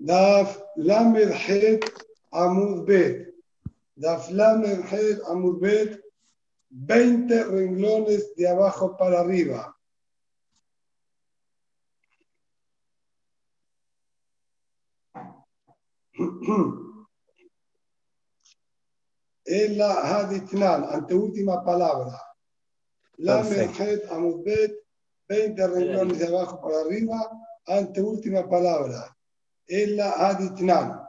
Daf Lamed Het Amud Bet. Daf Lamed Het Amud Bet. 20 renglones de abajo para arriba. Es la Haditnan, anteúltima palabra. Lamed Het Amud Bet. 20 renglones de abajo para arriba, anteúltima palabra. Es la Aditnan.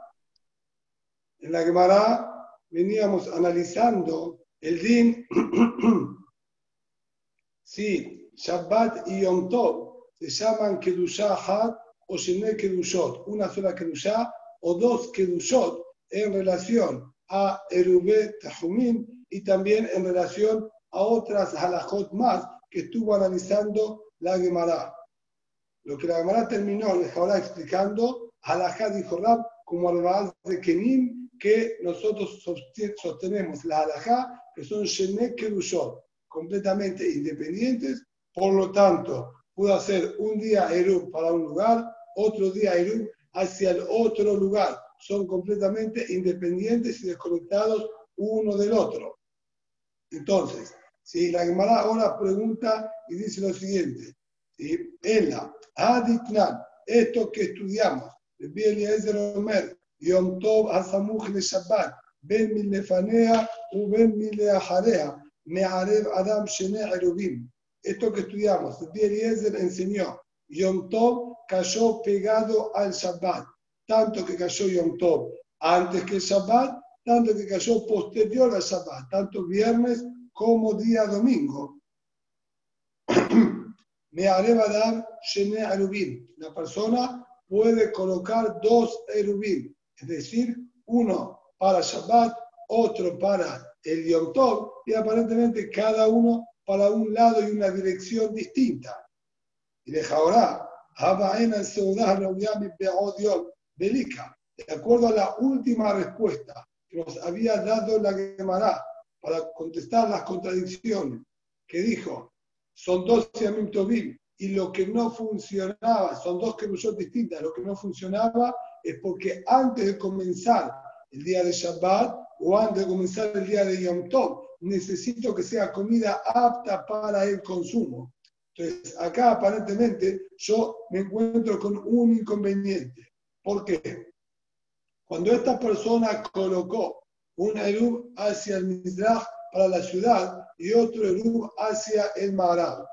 En la Gemara veníamos analizando el din si Shabbat y Yom Tov se llaman Kedushah Had o Shene Kedushot, una sola Kedushah o dos Kedushot en relación a Erubé Tahumim y también en relación a otras halajot más que estuvo analizando la Gemara. Lo que la Gemara terminó, les ahora explicando, halajá dijo Rab, como al de Kenim, que nosotros sostenemos la halajá, que son Shenek Kerushot, completamente independientes, por lo tanto, pudo hacer un día Erub para un lugar, otro día Erub hacia el otro lugar. Son completamente independientes y desconectados uno del otro. Entonces, si la Gemara ahora pregunta y dice lo siguiente, ¿sí? Ela, Aditnan, esto que estudiamos, Omer, Yom Tov Asamuch le Shabbat, Ben Milefanea u Ben Mileajarea, Me'arev Adam Shene Erubim. Esto que estudiamos, Eliezer enseñó, Yom Tov cayó pegado al Shabbat, tanto que cayó Yom Tov antes que el Shabbat, tanto que cayó posterior al Shabbat, tanto viernes como día domingo. Me haré dar Shene Erubim. La persona puede colocar dos Erubim, es decir, uno para Shabbat, otro para el Yom Tov, y aparentemente cada uno para un lado y una dirección distinta. Y deja ahora, de acuerdo a la última respuesta que nos había dado la Gemara para contestar las contradicciones, que dijo, son dos Yamim Tovim, y lo que no funcionaba, son dos Kerushot distintas, lo que no funcionaba es porque antes de comenzar el día de Shabbat o antes de comenzar el día de Yom Tov, necesito que sea comida apta para el consumo. Entonces, acá aparentemente yo me encuentro con un inconveniente. ¿Por qué? Cuando esta persona colocó un Erub hacia el Mizrach para la ciudad y otro Erub hacia el Marab.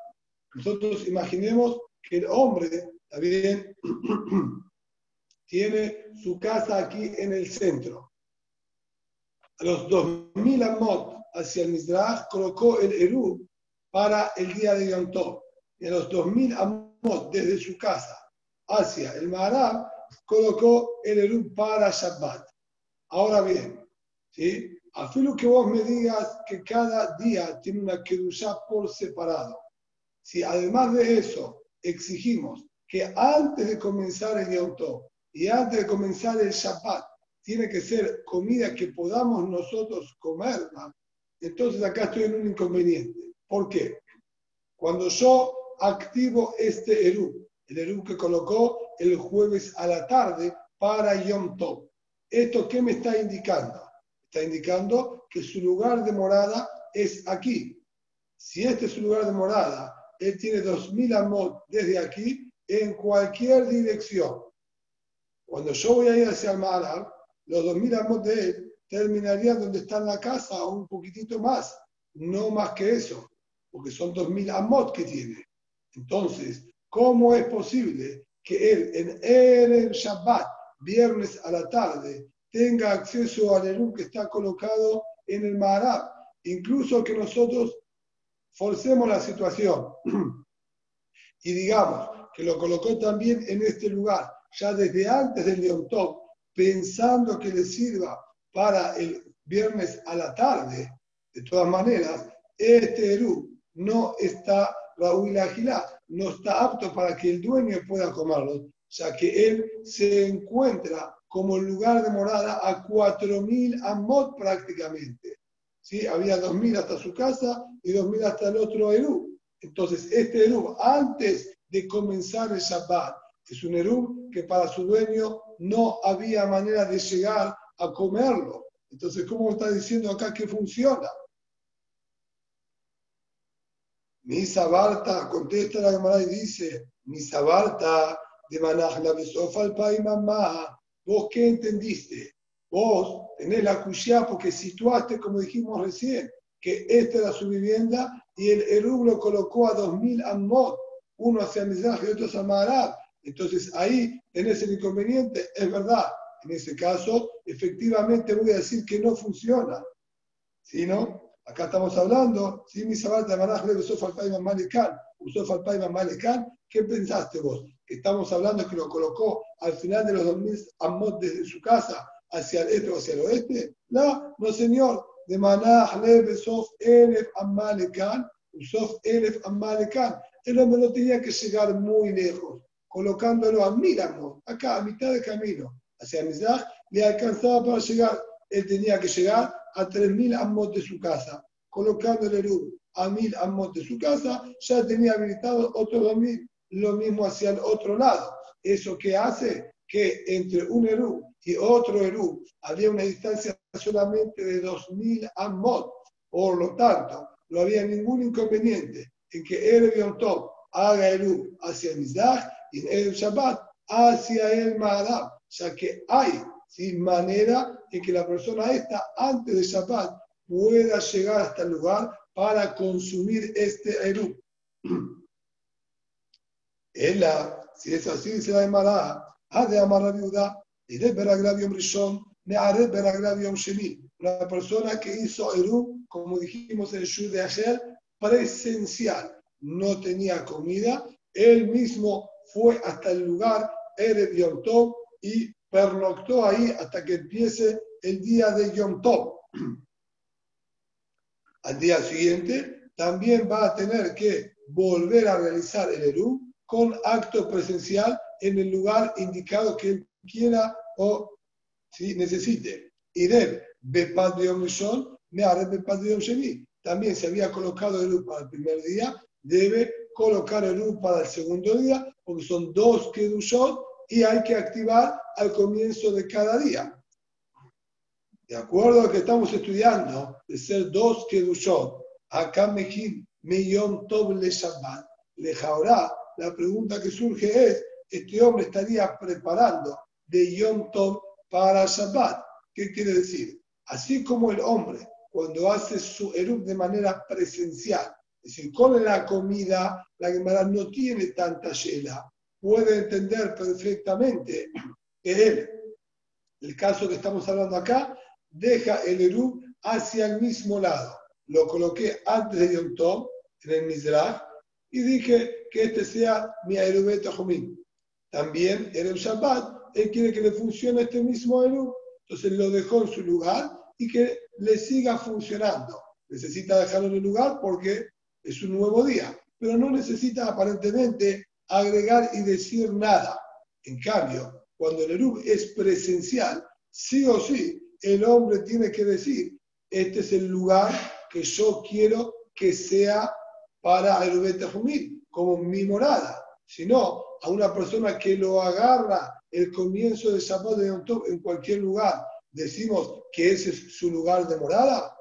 Nosotros imaginemos que el hombre también tiene su casa aquí en el centro. A los 2000 amot hacia el Mizrach colocó el Erub para el día de Yom Tov. Y a los 2000 amot desde su casa hacia el Marab colocó el Erub para Shabbat. Ahora bien, ¿sí? A lo que vos me digas que cada día tiene una Kedushá por separado. Si además de eso exigimos que antes de comenzar el Tov y antes de comenzar el Shabbat tiene que ser comida que podamos nosotros comer, entonces acá estoy en un inconveniente. ¿Por qué? Cuando yo activo este Eru, el Eru que colocó el jueves a la tarde para Yom Tov, ¿esto qué me está indicando? Está indicando que su lugar de morada es aquí. Si este es su lugar de morada, él tiene 2000 amot desde aquí en cualquier dirección. Cuando yo voy a ir hacia el Marab, los 2000 amot de él terminarían donde está en la casa o un poquitito más, no más que eso, porque son 2000 amot que tiene. Entonces, ¿cómo es posible que él en el Shabbat, viernes a la tarde, tenga acceso al Erub que está colocado en el Maharab. Incluso que nosotros forcemos la situación y digamos que lo colocó también en este lugar, ya desde antes del Yom pensando que le sirva para el viernes a la tarde. De todas maneras, este Erub no está, Raúl Agilá, no está apto para que el dueño pueda comerlo, ya que él se encuentra como lugar de morada a 4.000 amot prácticamente. ¿Sí? Había 2.000 hasta su casa y 2.000 hasta el otro Eru. Entonces, este Eru, antes de comenzar el Shabbat, Es un Erub que para su dueño no había manera de llegar a comerlo. Entonces, ¿cómo está diciendo acá que funciona? Misa Barta, contesta la Gemara y dice, Misa Barta de Manaj la Besofa y mamá, ¿vos qué entendiste? Vos tenés la cuchilla porque situaste, como dijimos recién, que esta era su vivienda y el Erub lo colocó a 2000 amot, uno hacia Mizrach y otro hacia Maharab. Entonces ahí tenés el inconveniente, es verdad. En ese caso, efectivamente voy a decir que no funciona. ¿Sí, no? Acá estamos hablando, si mi de Manaj le usó Falpaiman Malekan, usó Falpaiman Malekan, ¿qué pensaste vos? Estamos hablando que lo colocó al final de los 2000 amot desde su casa hacia el este o hacia el oeste? No, no señor. De Manaj le Besof Elef Amalekan, Usof Elef Amalekan. El hombre no tenía que llegar muy lejos, colocándolo a mil amot, acá a mitad de camino hacia Mizrach, le alcanzaba para llegar. Él tenía que llegar a 3.000 amot de su casa. Colocando el Erub a 1.000 amot de su casa, ya tenía habilitado otro 2.000, lo mismo hacia el otro lado. ¿Eso que hace? Que entre un Erub y otro Erub había una distancia solamente de 2.000 amot. Por lo tanto, no había ningún inconveniente en que Erev Yom Tov haga Erub hacia Mizrach y el Shabbat hacia el Maharab, ya que hay sin manera en que la persona esta, antes de Shabbat, pueda llegar hasta el lugar para consumir este Eru. Ella, si es así, dice la Emara, ha de amar la viuda, Una persona que hizo Eru, como dijimos en el Shur de ayer, presencial, no tenía comida, él mismo fue hasta el lugar, Erev Yom Tov, y pernoctó ahí hasta que empiece el día de Yom Tov. Al día siguiente también va a tener que volver a realizar el Eru con acto presencial en el lugar indicado que él quiera o si necesite. Y de Bepad de Yom me haré Bepad de Yom Sheni. También se había colocado el Eru para el primer día, debe colocar el Eru para el segundo día, porque son dos Kedushot y hay que activar al comienzo de cada día. De acuerdo a que estamos estudiando, de ser dos Kedushot, acá Mejim, Meyom Tov Le Shabbat, Le la pregunta que surge es, este hombre estaría preparando de Yom Tov para Shabbat. ¿Qué quiere decir? Así como el hombre, cuando hace su Erup de manera presencial, es decir, con la comida, la Gemara no tiene tanta yela, puede entender perfectamente que él, el caso que estamos hablando acá, deja el Eru hacia el mismo lado. Lo coloqué antes de Yom Tov, en el Mizrach, y dije que este sea mi Erubet Jumín. También en el Shabbat, él quiere que le funcione este mismo Eru, entonces lo dejó en su lugar y que le siga funcionando. Necesita dejarlo en el lugar porque es un nuevo día, pero no necesita aparentemente agregar y decir nada. En cambio, cuando el Erub es presencial, sí o sí, el hombre tiene que decir, este es el lugar que yo quiero que sea para el Jumil, como mi morada. Si no, a una persona que lo agarra el comienzo de Shabbat de Yom Tov en cualquier lugar, decimos que ese es su lugar de morada,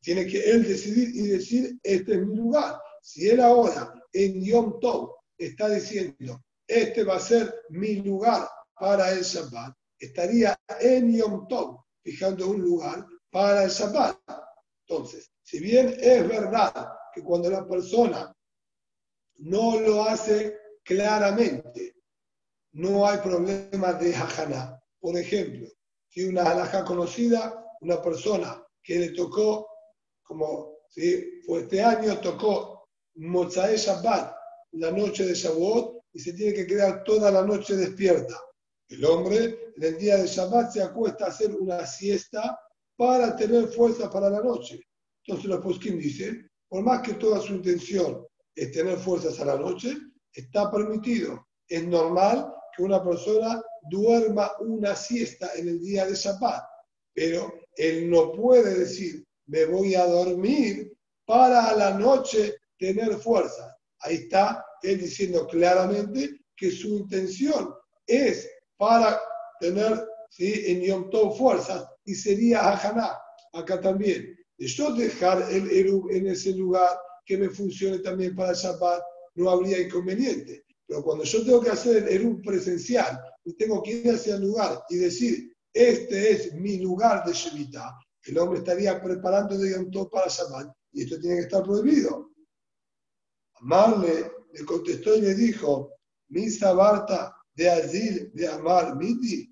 tiene que él decidir y decir, este es mi lugar. Si él ahora en Yom Tov está diciendo, este va a ser mi lugar para el Shabbat, estaría en Yom Tov, fijando un lugar para el Shabbat. Entonces, si bien es verdad que cuando la persona no lo hace claramente, no hay problema de hajaná. Por ejemplo, si una halajá conocida, una persona que le tocó, como fue este año, tocó Mozae Shabbat la noche de Shavuot y se tiene que quedar toda la noche despierta. El hombre en el día de Shabbat se acuesta a hacer una siesta para tener fuerza para la noche. Entonces los poskim dicen, por más que toda su intención es tener fuerzas a la noche, está permitido. Es normal que una persona duerma una siesta en el día de Shabbat, pero él no puede decir, me voy a dormir para a la noche tener fuerza. Ahí está él diciendo claramente que su intención es para tener ¿sí? en Yom Tov fuerzas y sería Hajaná, acá también. Yo dejar el Erub en ese lugar que me funcione también para Shabbat, no habría inconveniente. Pero cuando yo tengo que hacer el Erub presencial y tengo que ir hacia el lugar y decir, este es mi lugar de Shemitah, el hombre estaría preparando de Yom Tov para Shabbat y esto tiene que estar prohibido. Amarle le contestó y le dijo, Misa Barta de Azil de Amar Miti.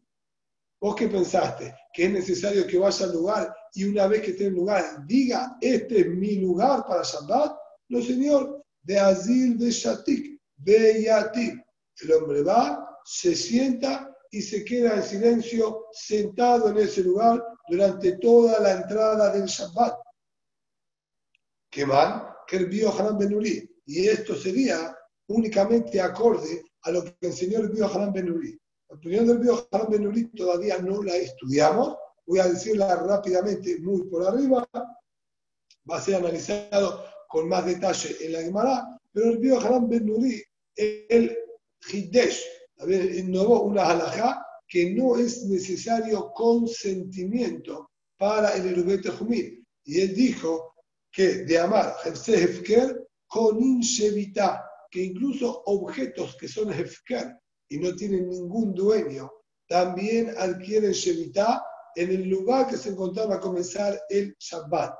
¿Vos qué pensaste? Que es necesario que vaya al lugar y una vez que esté en lugar diga, este es mi lugar para Shabbat? No, señor, de Azil de Shatik, de Yatik. El hombre va, se sienta y se queda en silencio sentado en ese lugar durante toda la entrada del Shabbat. ¿Qué mal? Que el vio Haram Benuri. Y esto sería únicamente acorde a lo que enseñó el Bío Haram Benuri. La opinión del Bío Haram Benuri todavía no la estudiamos. Voy a decirla rápidamente, muy por arriba. Va a ser analizado con más detalle en la Gemara. Pero el Bío Haram Benuri, el Hidesh, innovó una halajá que no es necesario consentimiento para el Erubete Jumil. Y él dijo que de amar Hefker con Inshevita, que incluso objetos que son Hefker y no tienen ningún dueño, también adquieren Shevita en el lugar que se encontraba a comenzar el Shabbat.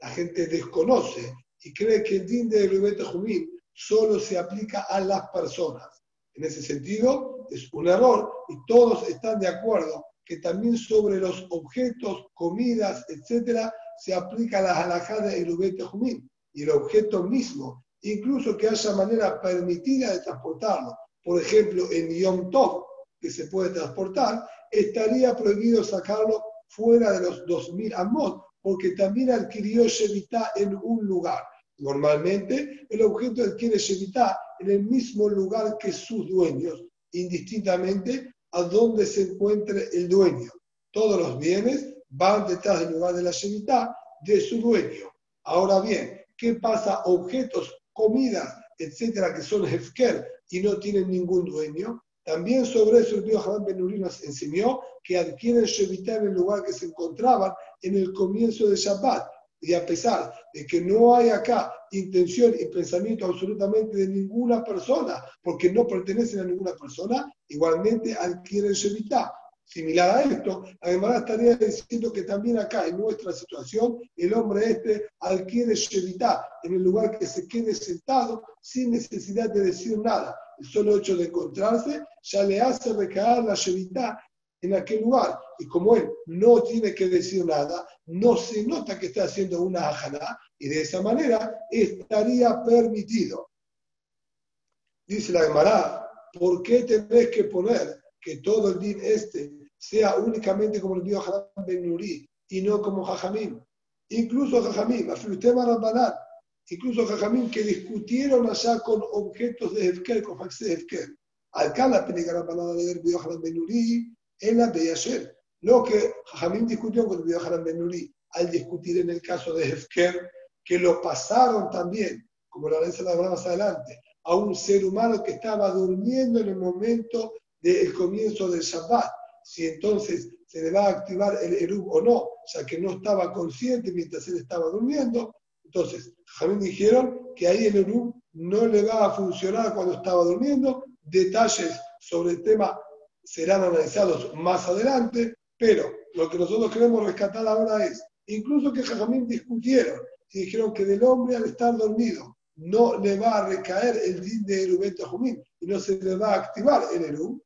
La gente desconoce y cree que el din de Erubete Jumil solo se aplica a las personas. En ese sentido, es un error y todos están de acuerdo que también sobre los objetos, comidas, etcétera, se aplica la halajá de Erubete Jumín y el objeto mismo, incluso que haya manera permitida de transportarlo. Por ejemplo, en Yom Tov, que se puede transportar, estaría prohibido sacarlo fuera de los 2000 amot, porque también adquirió Shevitá en un lugar. Normalmente, el objeto adquiere Shevitá en el mismo lugar que sus dueños, indistintamente a donde se encuentre el dueño. Todos los bienes van detrás del lugar de la Shemitah de su dueño. Ahora bien, ¿qué pasa? Objetos, comidas, etcétera, que son Hefker y no tienen ningún dueño. También sobre eso el río Jabán Benurí nos enseñó que adquieren Shemitah en el lugar que se encontraban en el comienzo de Shabbat. Y a pesar de que no hay acá intención y pensamiento absolutamente de ninguna persona, porque no pertenecen a ninguna persona, igualmente adquieren Shemitah. Similar a esto, además estaría diciendo que también acá, en nuestra situación, el hombre este adquiere Shemitah en el lugar que se quede sentado sin necesidad de decir nada. El solo hecho de encontrarse ya le hace recaer la Shemitah en aquel lugar. Y como él no tiene que decir nada, no se nota que está haciendo una ajana y de esa manera estaría permitido. Dice la Gemara, ¿por qué tenés que poner que todo el din este sea únicamente como el dijo Haram Ben Nuri y no como Jajamim? Incluso Jajamim, incluso Jajamim que discutieron allá con objetos de Hefker, con Faxe de Hefker. Acá la pena de Dios Haram Ben Nuri en la ayer. Lo que Jamín discutió con el Haram Benuri al discutir en el caso de Hefker, que lo pasaron también, como la vez la más adelante, a un ser humano que estaba durmiendo en el momento del comienzo del Shabbat. Si entonces se le va a activar el Erub o no, ya que no estaba consciente mientras él estaba durmiendo. Entonces, Jamín dijeron que ahí el Erub no le va a funcionar cuando estaba durmiendo. Detalles sobre el tema serán analizados más adelante, pero lo que nosotros queremos rescatar ahora es, incluso que Jajamín discutieron y dijeron que del hombre al estar dormido no le va a recaer el din de Erubet Jumín y no se le va a activar el Erub,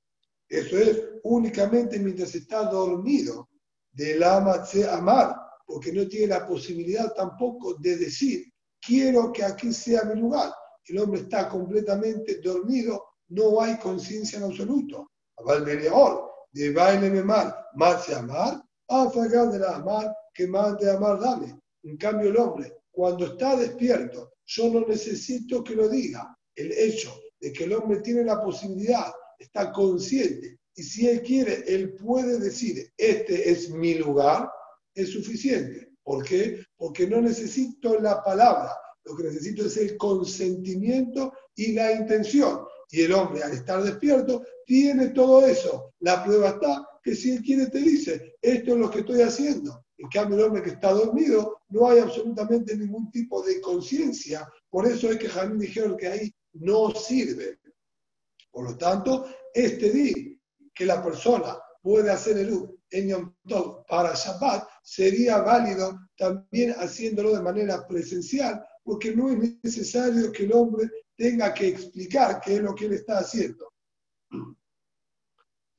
eso es únicamente mientras está dormido del Amatse Amar, porque no tiene la posibilidad tampoco de decir, quiero que aquí sea mi lugar. El hombre está completamente dormido, no hay conciencia en absoluto. אבל מליאור, דבעי לממר, מה se amar, afagar de la amar, que más de amar dame. En cambio, el hombre, cuando está despierto, yo no necesito que lo diga. El hecho de que el hombre tiene la posibilidad, está consciente, y si él quiere, él puede decir, este es mi lugar, es suficiente. ¿Por qué? Porque no necesito la palabra, lo que necesito es el consentimiento y la intención Y el hombre, al estar despierto, tiene todo eso. La prueba está que si él quiere te dice, esto es lo que estoy haciendo. En cambio, el hombre que está dormido, no hay absolutamente ningún tipo de conciencia. Por eso es que Jamín dijeron que ahí no sirve. Por lo tanto, este día que la persona puede hacer el U en Yom para Shabbat, sería válido también haciéndolo de manera presencial, porque no es necesario que el hombre tenga que explicar qué es lo que él está haciendo.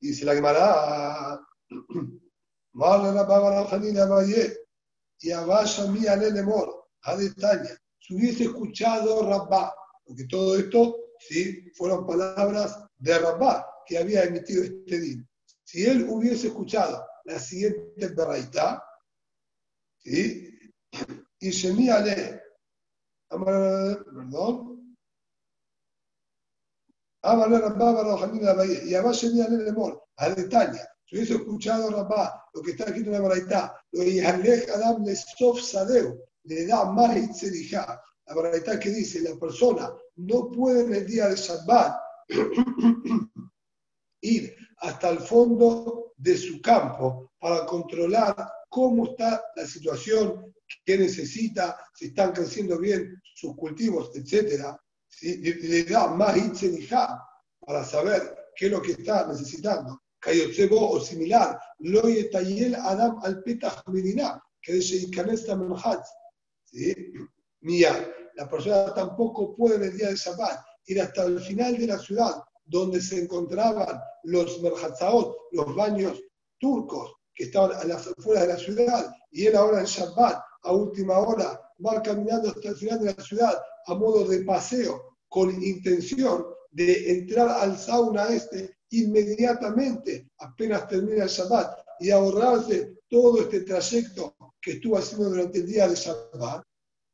Dice la Gemara, y Abasha mía lemor, a detalle. Si hubiese escuchado Rabba, porque todo esto ¿sí? fueron palabras de Rabba que había emitido este din. Si él hubiese escuchado la siguiente beraita, ¿sí? y Shemia le, perdón, y además Shemia le lemor, a detalle. Si hubiese escuchado Rabá, lo que está escrito en la beraita, lo de Adam le sof sadeu, le da más itzerija. La beraita que dice, la persona no puede en el día de Shabbat ir hasta el fondo de su campo para controlar cómo está la situación, qué necesita, si están creciendo bien sus cultivos, etc. Le da más itzerija para saber qué es lo que está necesitando. Kayotsebo o similar, lo yetayel Adam al petach medina, que dice ¿Sí? Mía, la persona tampoco puede en el día de Shabbat ir hasta el final de la ciudad donde se encontraban los merhatzaot, los baños turcos que estaban a las afueras de la ciudad, y él ahora en Shabbat, a última hora, va caminando hasta el final de la ciudad a modo de paseo, con intención de entrar al sauna este inmediatamente, apenas termina el Shabbat, y ahorrarse todo este trayecto que estuvo haciendo durante el día de Shabbat,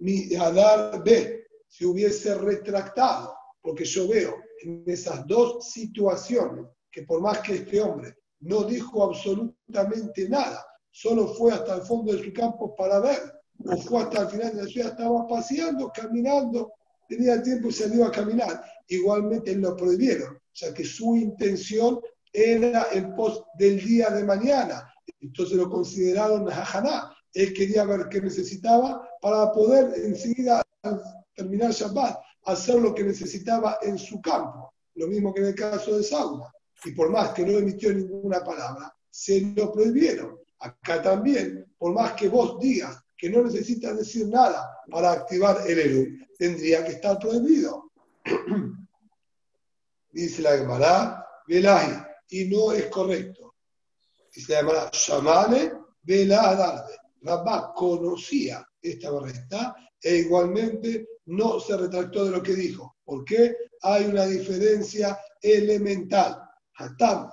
mi Adar B se hubiese retractado, porque yo veo en esas dos situaciones que por más que este hombre no dijo absolutamente nada, solo fue hasta el fondo de su campo para ver, o fue hasta el final de la ciudad, estaba paseando, caminando, tenía tiempo y salió a caminar. Igualmente lo prohibieron, o sea que su intención era el post del día de mañana. Entonces lo consideraron Hajaná. Él quería ver qué necesitaba para poder enseguida terminar Shabbat, hacer lo que necesitaba en su campo. Lo mismo que en el caso de Sauna. Y por más que no emitió ninguna palabra, se lo prohibieron. Acá también, por más que vos digas que no necesitas decir nada para activar el Eru, tendría que estar prohibido. Dice la Gemara, Velahi, y no es correcto. Dice la Gemara, Shamane, Vela Adarde. Rabá conocía esta verdad e igualmente no se retractó de lo que dijo. ¿Por qué? Hay una diferencia elemental. Hatam.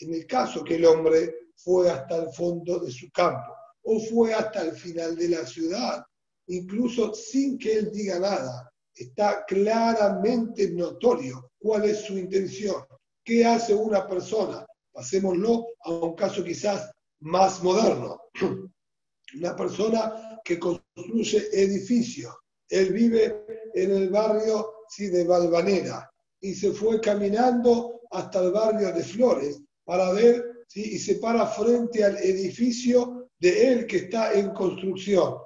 En el caso que el hombre fue hasta el fondo de su campo o fue hasta el final de la ciudad, incluso sin que él diga nada, está claramente notorio cuál es su intención. ¿Qué hace una persona? Pasémoslo a un caso quizás más moderno. Una persona que construye edificios. Él vive en el barrio sí, de Valvanera y se fue caminando hasta el barrio de Flores para ver y se para frente al edificio de él que está en construcción.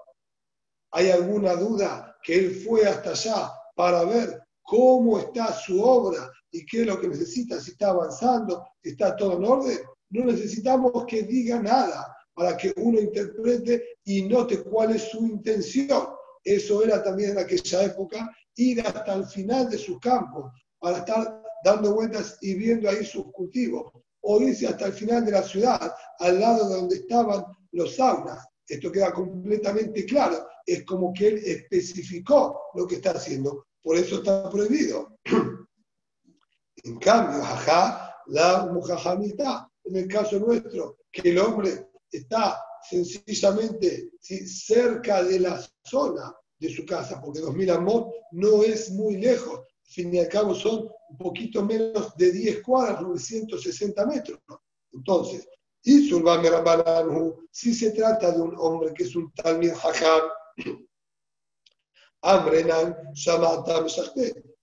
¿Hay alguna duda que él fue hasta allá para ver cómo está su obra y qué es lo que necesita, si está avanzando, si está todo en orden? No necesitamos que diga nada para que uno interprete y note cuál es su intención. Eso era también en aquella época, ir hasta el final de sus campos para estar dando vueltas y viendo ahí sus cultivos, o irse hasta el final de la ciudad, al lado de donde estaban los saunas. Esto queda completamente claro. Es como que él especificó lo que está haciendo. Por eso está prohibido. En cambio, ajá, la mujajamita, en el caso nuestro, que el hombre está sencillamente cerca de la zona de su casa, porque 2000 amot no es muy lejos, al fin y al cabo son un poquito menos de 10 cuadras, 960 metros. Entonces, y si se trata de un hombre que es un Talmid Hajam, Amrenan,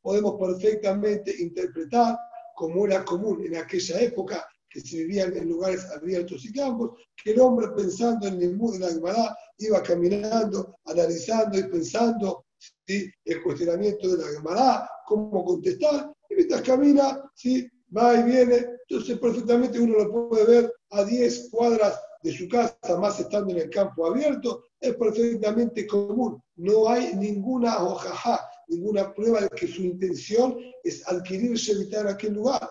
Podemos perfectamente interpretar como era común en aquella época que se vivían en lugares abiertos y campos, que el hombre pensando en el mundo de la Gemara iba caminando, analizando y pensando el cuestionamiento de la Gemara, cómo contestar, y mientras camina, ¿sí? va y viene, entonces perfectamente uno lo puede ver a 10 cuadras de su casa, más estando en el campo abierto, es perfectamente común. No hay ninguna hojaja, ninguna prueba de que su intención es adquirirse evitar aquel lugar.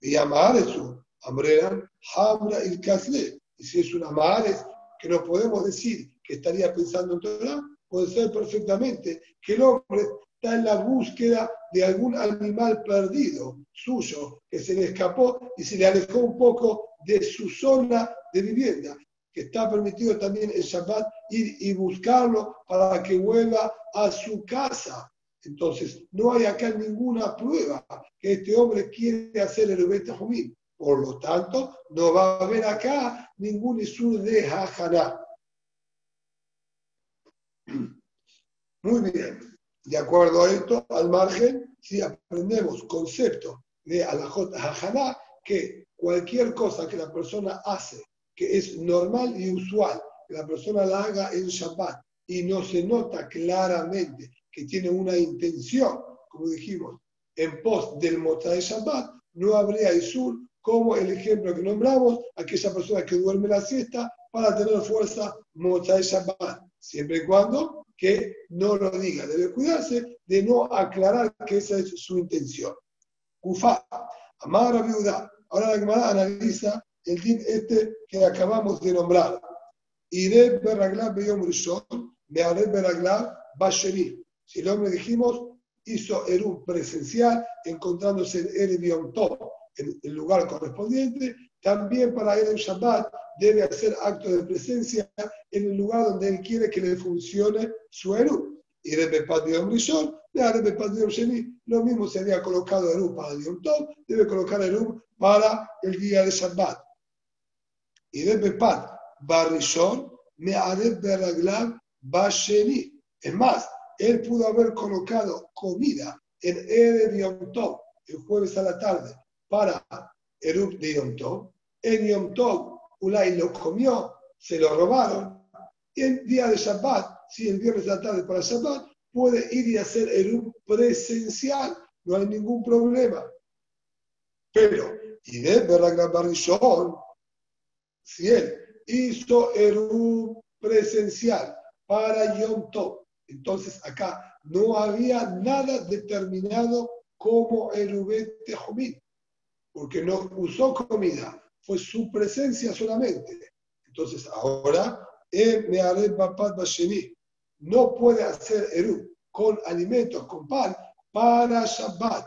Y amar eso, Amreran, Hamra y Kasle. Y si es una Mahares que no podemos decir que estaría pensando en Torah, puede ser perfectamente que el hombre está en la búsqueda de algún animal perdido suyo que se le escapó y se le alejó un poco de su zona de vivienda, que está permitido también en Shabbat ir y buscarlo para que vuelva a su casa. Entonces, no hay acá ninguna prueba que este hombre quiere hacer el Ubete Jumín. Por lo tanto, no va a haber acá ningún Isur de Hajaná. Muy bien. De acuerdo a esto, al margen, si aprendemos concepto de Alajot Hajaná, que cualquier cosa que la persona hace que es normal y usual, que la persona la haga en Shabbat y no se nota claramente que tiene una intención, como dijimos, en pos del de Shabbat, no habría Isur como el ejemplo que nombramos, aquella persona que duerme la siesta para tener fuerza de Shabbat, siempre y cuando que no lo diga. Debe cuidarse de no aclarar que esa es su intención. Kufa, amar viuda. Ahora la Gemara analiza el din este que acabamos de nombrar. Iré beraglav beyom rishon, me haré beraglav basheri. Si el hombre dijimos, hizo Eru presencial, encontrándose en Tov, en el lugar correspondiente, también para Erev Shabbat debe hacer acto de presencia en el lugar donde él quiere que le funcione su Eru. Y de Yom Rishon, de Yom Sheni, lo mismo se había colocado Eru para Yom Tov, debe colocar Eru para el día de Shabbat. Y de Bepat Barrishon, me haré Beraglav Basheni. Es más, él pudo haber colocado comida en Erev Yom Tov, el jueves a la tarde, para Erup de Yom Tov. En Yom Tov, Ulay lo comió, se lo robaron. Y en día de Shabbat, si el viernes a la tarde para Shabbat, puede ir y hacer Erup presencial, no hay ningún problema. Pero, y de Beraglav Barrishon, si él hizo Erup presencial para Yom Tov, entonces acá no había nada determinado como el Ubet Tejomit, porque no usó comida, fue su presencia solamente. Entonces ahora, no puede hacer Eru con alimentos, con pan, para Shabbat.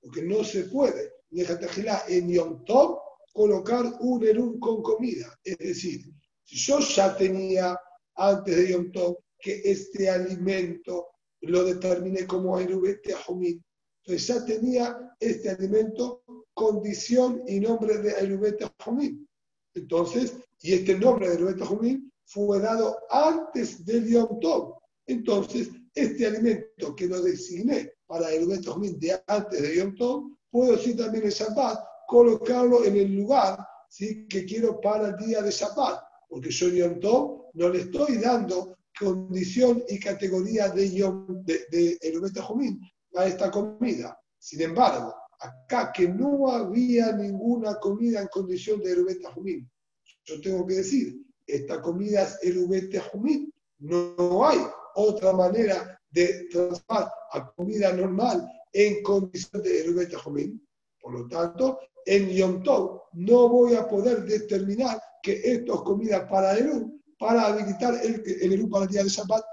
Porque no se puede, en Yom Tov, colocar un Eru con comida. Es decir, si yo ya tenía antes de Yom Tov que este alimento lo determiné como Erubete Ahumit. Entonces ya tenía este alimento condición y nombre de Erubete Ahumit. Entonces, y este nombre de Erubete Ahumit fue dado antes del Yom Tov. Entonces, este alimento que lo designé para Erubete Ahumit de antes de Yom Tov, puedo sí también en Shabbat colocarlo en el lugar ¿sí? que quiero para el día de Shabbat porque yo Yom Tov no le estoy dando condición y categoría de, Yom, de, de a esta comida. Sin embargo, acá que no había ninguna comida en condición de Erubeta Jumín, yo tengo que decir, esta comida es Erubeta Jumín, no, hay otra manera de transformar a comida normal en condición de Erubeta Jumín. Por lo tanto, en Yom Tov no voy a poder determinar que esto es comida para Eru, para habilitar el, el Eru para el día de Shabbat.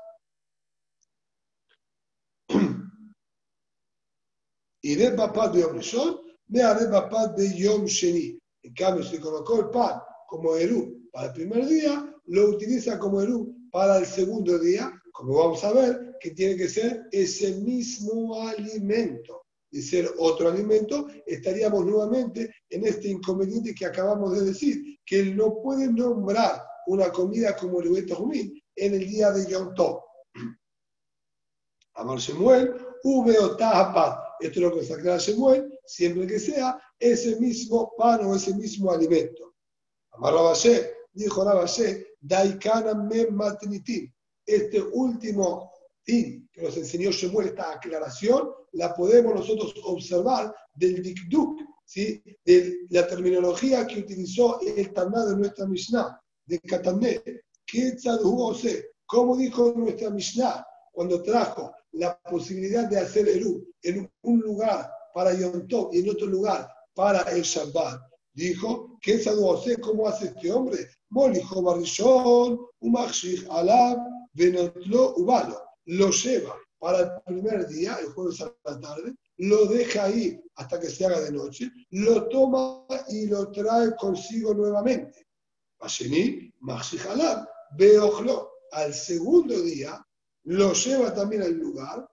De papá de Yom Rishon, me haré papá de Yom Sheni. En cambio, si colocó el pan como Eru para el primer día, lo utiliza como Eru para el segundo día, como vamos a ver, que tiene que ser ese mismo alimento de ser otro alimento, estaríamos nuevamente en este inconveniente que acabamos de decir, que él no puede nombrar una comida como el Jumín, en el día de Yom Tov. Amar Shemuel, Ubeo Tahapat. Esto es lo que saca Shemuel, siempre que sea ese mismo pan o ese mismo alimento. Amar Rabashe, dijo Rabashe, Daikana Mem Matinitim. Este último fin que nos enseñó Shemuel, esta aclaración, la podemos nosotros observar del Dikduk, ¿sí? de la terminología que utilizó el Taná de nuestra Mishnah, de Katané. Como dijo nuestra Mishnah cuando trajo la posibilidad de hacer Eru en un lugar para Yom y en otro lugar para el Shabbat, dijo, ¿qué sé cómo hace este hombre? Molijo Barishon, Umachshich Alab, Venotlo Ubalo. Lo lleva para el primer día, el jueves a la tarde, lo deja ahí hasta que se haga de noche, lo toma y lo trae consigo nuevamente. Asheni, Machshich Alab. Al segundo día, lo lleva también al lugar,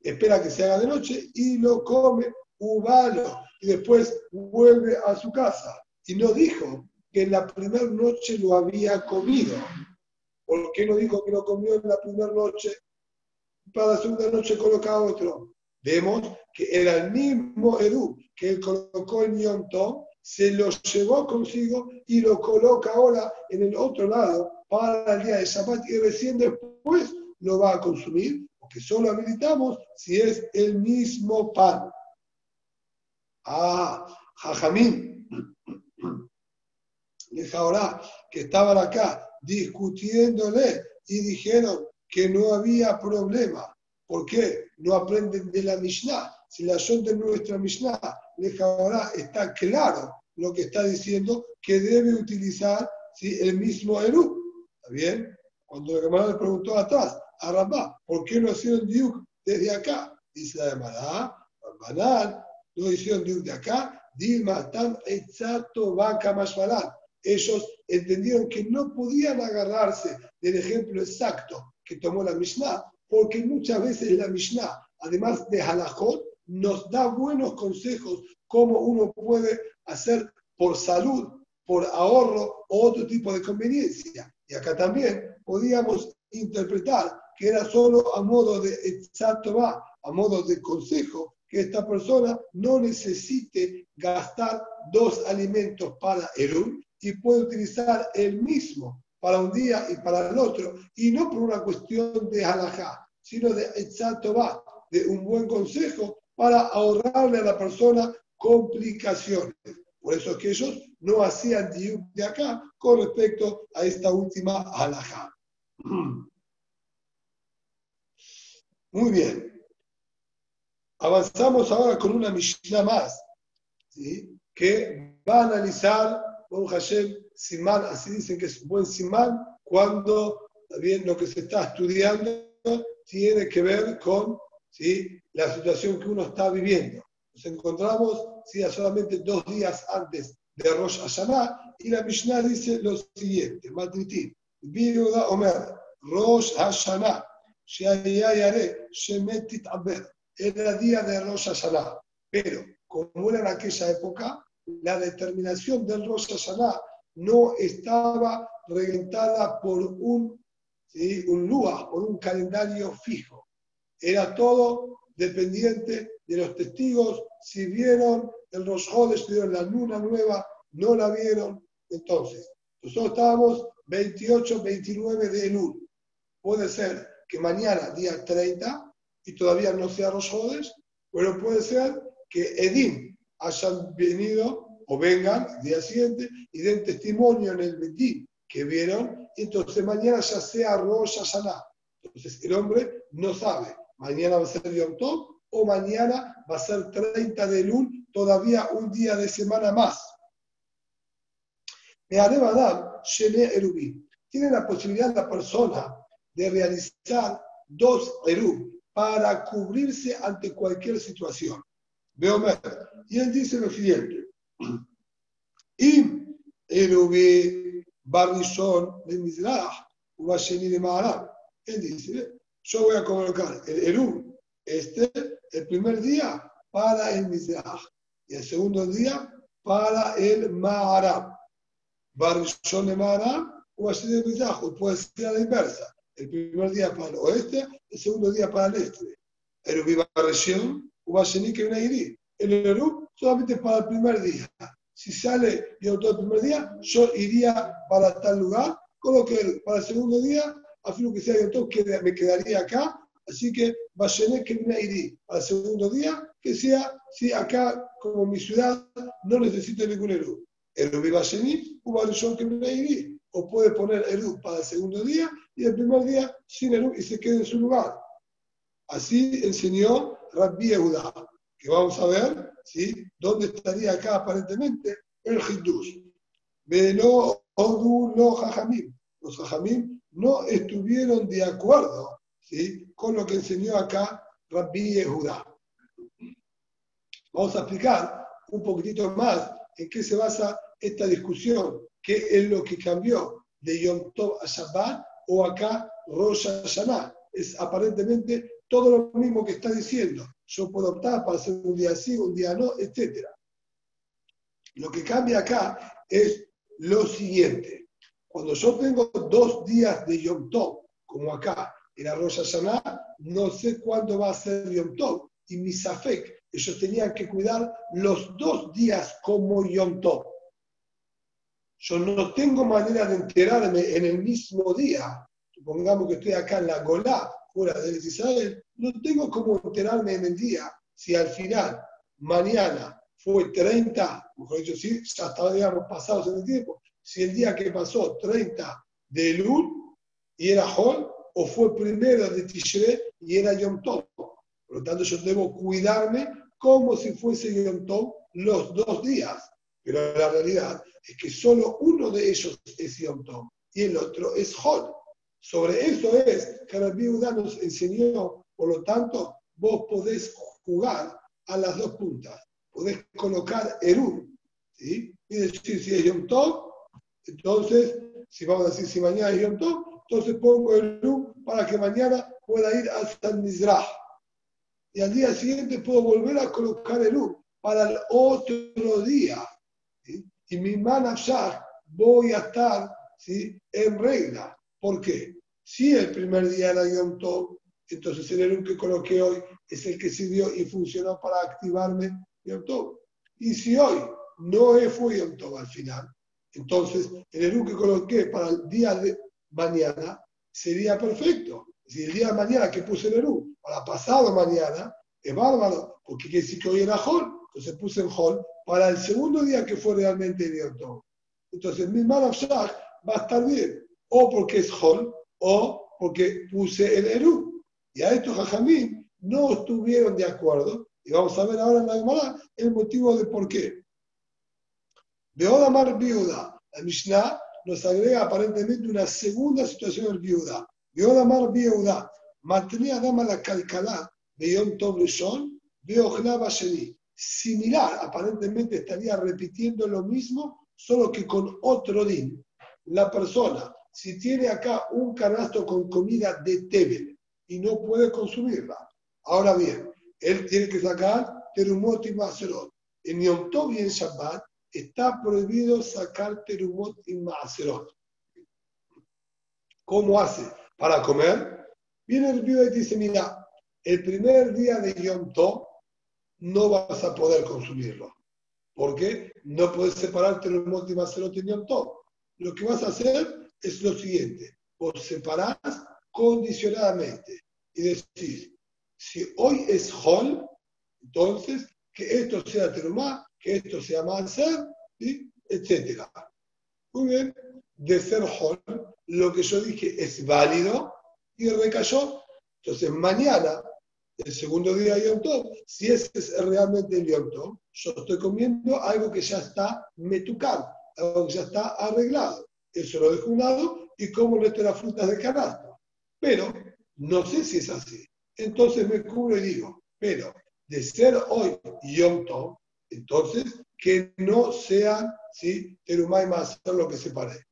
espera que se haga de noche y lo come, ubalo, y después vuelve a su casa. Y no dijo que en la primera noche lo había comido. ¿Por qué no dijo que lo comió en la primera noche? Para la segunda noche coloca otro. Vemos que era el mismo Eru que él colocó en Yom se lo llevó consigo y lo coloca ahora en el otro lado para el día de Shabbat y recién después lo va a consumir, porque solo habilitamos si es el mismo pan. Ah, Jajamín, les ahora que estaban acá discutiéndole y dijeron que no había problema. ¿Por qué? No aprenden de la Mishnah. Si la son de nuestra Mishnah, les ahora está claro lo que está diciendo que debe utilizar el mismo Eru bien? Cuando la Gemara le preguntó atrás a Rabá, ¿por qué no hicieron diuk desde acá? Dice la Gemara, banal, no hicieron diuk de acá, Dilma tan exacto vaca más Ellos entendieron que no podían agarrarse del ejemplo exacto que tomó la Mishnah, porque muchas veces la Mishnah, además de halajot, nos da buenos consejos cómo uno puede hacer por salud, por ahorro o otro tipo de conveniencia. Y acá también podíamos interpretar que era solo a modo de exacto a modo de consejo, que esta persona no necesite gastar dos alimentos para el y puede utilizar el mismo para un día y para el otro, y no por una cuestión de halajá, sino de exacto de un buen consejo para ahorrarle a la persona complicaciones. Por eso es que ellos no hacían de acá con respecto a esta última halajá. Muy bien. Avanzamos ahora con una Mishnah más, que va a analizar, un Hashem, Simán, así dicen que es un buen Simán, cuando también lo que se está estudiando tiene que ver con ¿sí? la situación que uno está viviendo. Nos encontramos ¿sí? solamente dos días antes de Rosh Hashanah y la Mishnah dice lo siguiente, Matritim, Viuda Omer, Rosh Hashanah, Shemetit Aber, era día de Rosh Hashanah, pero como era en aquella época, la determinación del Rosh Hashanah no estaba regentada por un, ¿sí? un lua, por un calendario fijo. Era todo dependiente de los testigos, si vieron el Rosjodes, vieron la luna nueva, no la vieron. Entonces, nosotros estábamos 28, 29 de Elul. Puede ser que mañana, día 30, y todavía no sea Rosjodes, pero puede ser que Edim hayan venido o vengan el día siguiente y den testimonio en el Betín que vieron, y entonces mañana ya sea Rosh Hashanah. Entonces el hombre no sabe, mañana va a ser Yom Tov o mañana va a ser 30 de Lul, todavía un día de semana más. Tiene la posibilidad la persona de realizar dos Erub para cubrirse ante cualquier situación. Y él dice lo siguiente. Im Erubi Barrishon de Mizrah, Ubasheni de Maharab. Él dice, yo voy a colocar el Erub, este, el primer día para el Mizrah y el segundo día para el Maharab. Barishon de Maharab, Ubasheni Mizajo, puede ser a la inversa. El primer día para el oeste, el segundo día para el este. El Ubiba región, Ubasheni que viene El Eru solamente para el primer día. Si sale yo todo el primer día, yo iría para tal lugar, con lo que para el segundo día, a fin que sea yo todo, me quedaría acá. Así que viene para el segundo día, que sea, si acá, como mi ciudad, no necesito ningún Eru. Eru Ubasheni que viene o puede poner Eru para el segundo día y el primer día sin Eru y se quede en su lugar. Así enseñó Rabbi Eudá, que vamos a ver ¿sí? dónde estaría acá aparentemente el Hindús. Pero Odu no Jajamim. Los Jajamim no estuvieron de acuerdo ¿sí? con lo que enseñó acá Rabbi Eudá. Vamos a explicar un poquitito más en qué se basa esta discusión ¿Qué es lo que cambió de Yom Tov a Shabbat o acá Rosh Hashanah? Es aparentemente todo lo mismo que está diciendo. Yo puedo optar para hacer un día sí, un día no, etc. Lo que cambia acá es lo siguiente. Cuando yo tengo dos días de Yom Tov, como acá, en la Rosh Hashanah, no sé cuándo va a ser Yom Tov. Y mi Safek, ellos tenían que cuidar los dos días como Yom Tov. Yo no tengo manera de enterarme en el mismo día. Supongamos que estoy acá en la Golá, fuera de Israel, no tengo cómo enterarme en el día si al final, mañana, fue 30, mejor dicho, sí, ya estaríamos pasados en el tiempo, si el día que pasó 30 de Elul y era Hol, o fue primero de Tishrei y era Yom Tov. Por lo tanto, yo debo cuidarme como si fuese Yom Tov los dos días. Pero la realidad es que solo uno de ellos es Yom Tov y el otro es Hol. Sobre eso es que Rabbi Udá nos enseñó, por lo tanto, vos podés jugar a las dos puntas. Podés colocar Erun, ¿sí? Y decir si es Yom Tov, entonces, si vamos a decir si mañana es Yom Tov, entonces pongo Erun para que mañana pueda ir a San Mizrah. Y al día siguiente puedo volver a colocar Erun para el otro día y mi manashah voy a estar ¿sí? en regla. ¿Por qué? Si el primer día era Yom Tov, entonces el Eru que coloqué hoy es el que sirvió y funcionó para activarme Yom Tov. Y si hoy no fue Yom Tov al final, entonces el Eru que coloqué para el día de mañana sería perfecto. Si el día de mañana que puse el Eru para pasado mañana, es bárbaro, porque quiere decir que hoy era Hall, entonces puse en Hall para el segundo día que fue realmente abierto. Entonces mi Marafshah va a estar bien, o porque es Hol, o porque puse el Eru. Y a estos Jajamín no estuvieron de acuerdo, y vamos a ver ahora en la Gemara el motivo de por qué. Beodamar viuda, la Mishnah nos agrega aparentemente una segunda situación del viuda. Beodamar viuda, mantenía dama la calcalá de Yom Tov Rishon, similar, aparentemente estaría repitiendo lo mismo, solo que con otro din. La persona, si tiene acá un canasto con comida de Tebel y no puede consumirla, ahora bien, él tiene que sacar terumot y macerot. En Yom Tov y en Shabbat está prohibido sacar terumot y macerot. ¿Cómo hace para comer? Viene el y dice, mira, el primer día de Yom Tov no vas a poder consumirlo. ¿Por qué? No puedes separarte los montes y todo. Lo que vas a hacer es lo siguiente. Vos separás condicionadamente y decís, si hoy es Hol, entonces que esto sea Terumá, que esto sea Maser, ¿sí? etc. Muy bien, de ser Hol, lo que yo dije es válido y recayó. Entonces mañana el segundo día de Yom si ese es realmente el Yom yo estoy comiendo algo que ya está metucado, algo que ya está arreglado. Eso lo dejo a un lado y como el resto de las frutas de canasto. Pero no sé si es así. Entonces me cubro y digo, pero de ser hoy Yom Tov, entonces que no sean ¿sí? terumay más lo que se pare.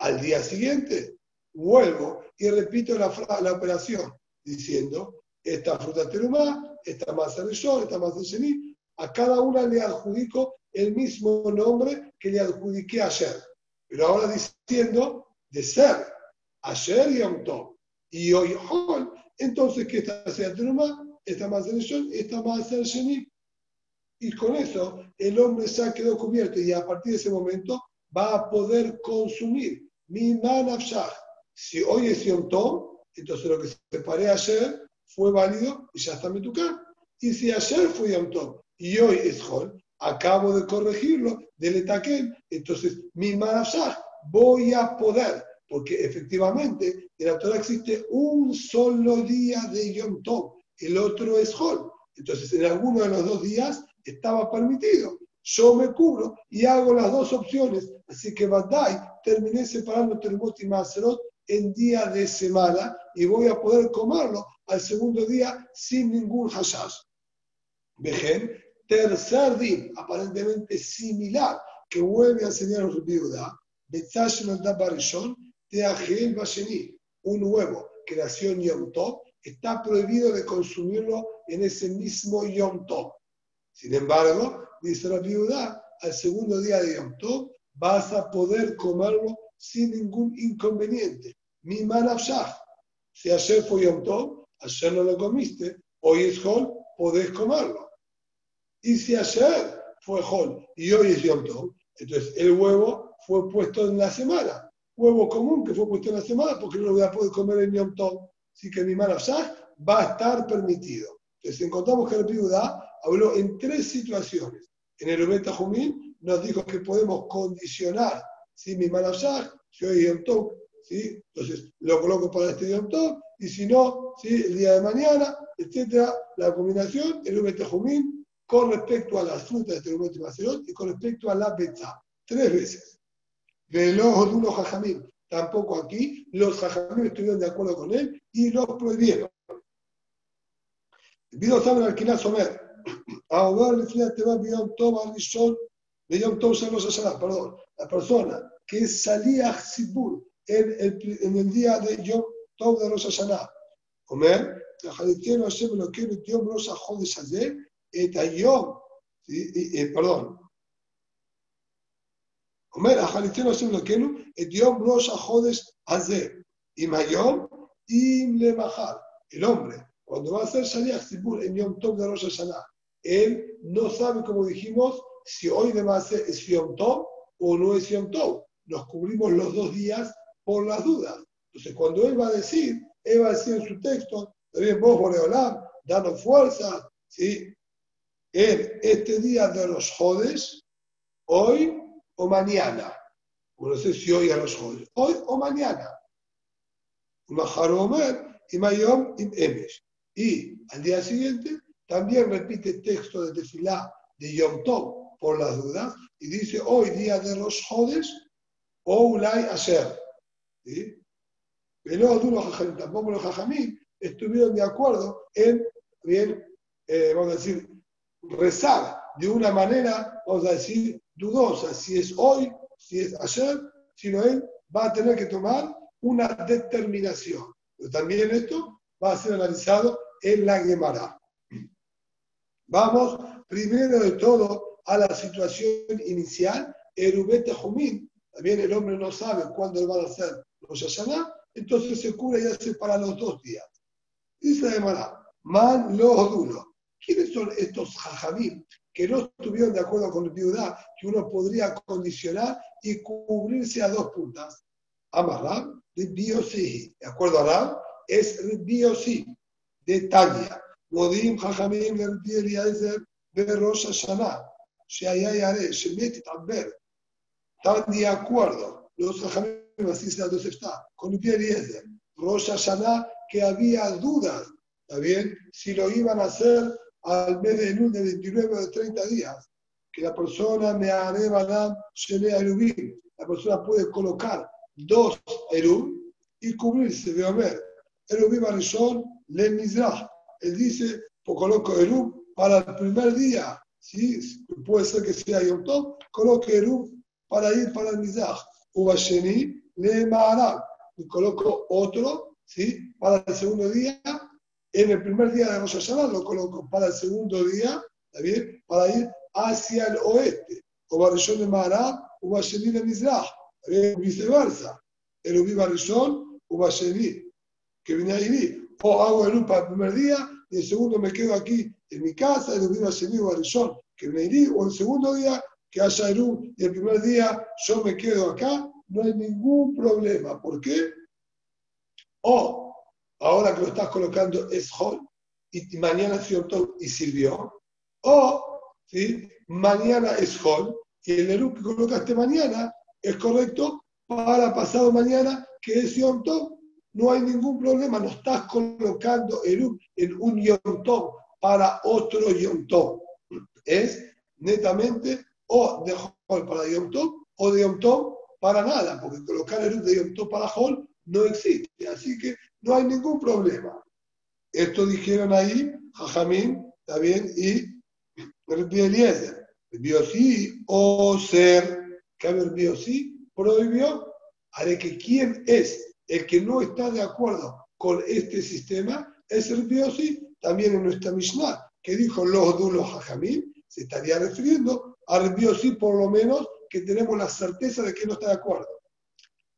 Al día siguiente vuelvo y repito la, la operación diciendo esta fruta terumá, esta masa de sol, esta masa de sení, a cada una le adjudico el mismo nombre que le adjudiqué ayer. Pero ahora diciendo de ser ayer Yom Tov y hoy Hol, entonces que esta sea Truma, esta más Shon, esta más Sheni. Y con eso el hombre ha quedado cubierto y a partir de ese momento va a poder consumir mi manafshah. Si hoy es Yom Tov, entonces lo que separé ayer fue válido y ya está Metuká. Y si ayer fue Yom Tov y hoy es Hol, acabo de corregirlo del Etaquel, entonces mi manafshah voy a poder, porque efectivamente en la Torah existe un solo día de Yom Tov, el otro es Hol. Entonces en alguno de los dos días estaba permitido. Yo me cubro y hago las dos opciones. Así que Badai terminé separando Termot y Maserot en día de semana y voy a poder comerlo al segundo día sin ningún hashash. Vejen, tercer día, aparentemente similar, que vuelve a enseñar viuda, un huevo que nació en Yom está prohibido de consumirlo en ese mismo Yom Tov. Sin embargo, dice la viuda, al segundo día de Yom Tov vas a poder comerlo sin ningún inconveniente. Mi manafshah. Si ayer fue Yom Tov, ayer no lo comiste, hoy es Hol, podés comerlo. Y si ayer fue Hol y hoy es Yom Tov, entonces el huevo fue puesto en la semana. Huevo común que fue puesto en la semana porque no lo voy a poder comer en Yom Tov. Así que mi manafshah va a estar permitido. Entonces encontramos que el viuda habló en tres situaciones. En el Ubeta Jumín nos dijo que podemos condicionar si mi manashah, si hoy Yom Tov, ¿sí? entonces lo coloco para este Yom y si no, ¿sí? el día de mañana, etcétera, la combinación, el Ubeta Jumín, con respecto a las frutas de Ubeta y y con respecto a la Betza. Tres veces. Veloz de unos jajamín. Tampoco aquí, los jajamín estuvieron de acuerdo con él y lo prohibieron. Vido saben alquilar Somer. Ahora le te va Biyom Tov Arishon, Biyom Tov Shalosh perdón. La persona que salía a en el, en el día de Yom Tov de Rosh Hashanah. Omer, Haliteno Hashem lo que et Yom Rosh Hazeh, et Ayom, perdón. Haliteno Hashem lo que et Yom Rosh Chodesh Hazeh, y Mayom, im le El hombre cuando va a hacer Shaliach Sibur en Yom Tov de Rosh Hashanah, él no sabe, como dijimos, si hoy de es o no es. Nos cubrimos los dos días por las dudas. Entonces, cuando él va a decir, él va a decir en su texto, también vos, Boreolam, danos fuerza, ¿sí? Este día de los jodes, hoy o mañana. No sé si hoy a los jodes, hoy o mañana. Y Mayom y Emesh. Y al día siguiente también repite el texto de Tefilá de Yom Tov por las dudas y dice hoy día de los jodes o Ulay Asher. ¿Sí? Pero los tampoco los jajamí estuvieron de acuerdo en, bien, eh, vamos a decir, rezar de una manera, vamos a decir, dudosa, si es hoy, si es ayer, sino él va a tener que tomar una determinación. Pero también esto va a ser analizado en la Gemara. Vamos primero de todo a la situación inicial. Erubete Jumín, también el hombre no sabe cuándo va a hacer los Hashanah, entonces se cura y hace para los dos días. Dice la Gemara, man los duros. ¿Quiénes son estos jajamim que no estuvieron de acuerdo con viudá, que uno podría condicionar y cubrirse a dos puntas. Amarab, Biosí, de acuerdo a Rab, es Biosí, de Tania. Modim, Jajamim, Rabbi Eliezer, Berrosa Shaná, Shaya Yare, Shemet, Tamber. Están de acuerdo, los Jajamim, así se está, con Rabbi Eliezer, Rosa Shaná, que había dudas, ¿está bien? Si lo iban a hacer al mes de de 29 o de 30 días, que la persona me shene erubim, la persona puede colocar dos erub y cubrirse de Omer, erubim arishon le mizrah, él dice, pues coloco Eru para el primer día, ¿sí? puede ser que sea Yom Tov, coloque Eru para ir para el Mizah. Ubasheni le Maharab, y coloco otro, ¿sí? para el segundo día. En el primer día de Rosh Hashanah lo coloco para el segundo día, ¿está bien? Para ir hacia el oeste. Ubasheni le Maharab, Ubasheni le Mizrah, viceversa. el Ubiba Rizón, Ubasheni, que viene ahí, o hago el para el primer día, y el segundo me quedo aquí en mi casa, el Ubiba Sheni, Ubarizón, que viene ahí, o el segundo día, que haya Eru, y el primer día yo me quedo acá, no hay ningún problema. ¿Por qué? O, ahora que lo estás colocando es Hol, y mañana es y sirvió. O, ¿sí? mañana es Hol, y el Eru que colocaste mañana es correcto para pasado mañana, que es Yom No hay ningún problema, no estás colocando Eru en un Yom para otro Yom Es netamente o de Hol para Yom o de Yom para nada, porque colocar el de Yom para Hol no existe, así que no hay ningún problema. Esto dijeron ahí, Jajamín, bien, y Eliezer. Biosí o ser, que Biosí prohibió, haré que quien es el que no está de acuerdo con este sistema es el Biosí, también en nuestra Mishnah, que dijo los dulos Jajamín, se estaría refiriendo al Biosí por lo menos que tenemos la certeza de que no está de acuerdo.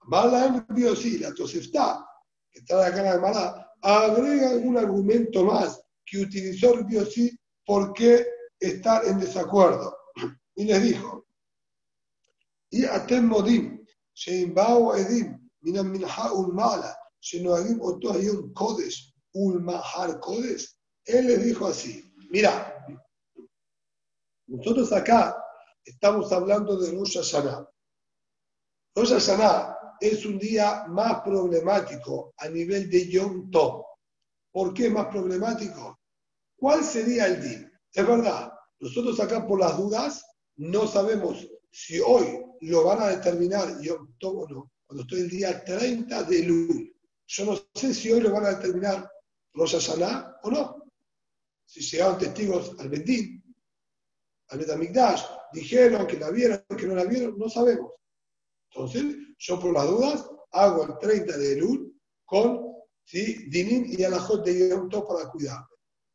Mala en Biosí, la Tosefta, que está de acá en la agrega algún argumento más que utilizó el Biosí por qué estar en desacuerdo. Y les dijo, y atem modim, sheimbao edim, minan minha ulmala, shenoagim oto un kodesh, ulmahar kodesh. Él les dijo así, mira, nosotros acá estamos hablando de Rosh Hashanah. Rosh Hashanah es un día más problemático a nivel de Yom Tov. ¿Por qué más problemático? ¿Cuál sería el día? Es verdad, nosotros acá por las dudas no sabemos si hoy lo van a determinar Yom Tov o no, cuando estoy el día 30 de Lul. Yo no sé si hoy lo van a determinar Rosh Hashanah o no. Si llegaron testigos al Bendín, al Betamikdash, dijeron que la vieron, que no la vieron, no sabemos. Entonces, yo por las dudas hago el 30 de Elul con ¿sí? Y Alajot de Yom para cuidarme.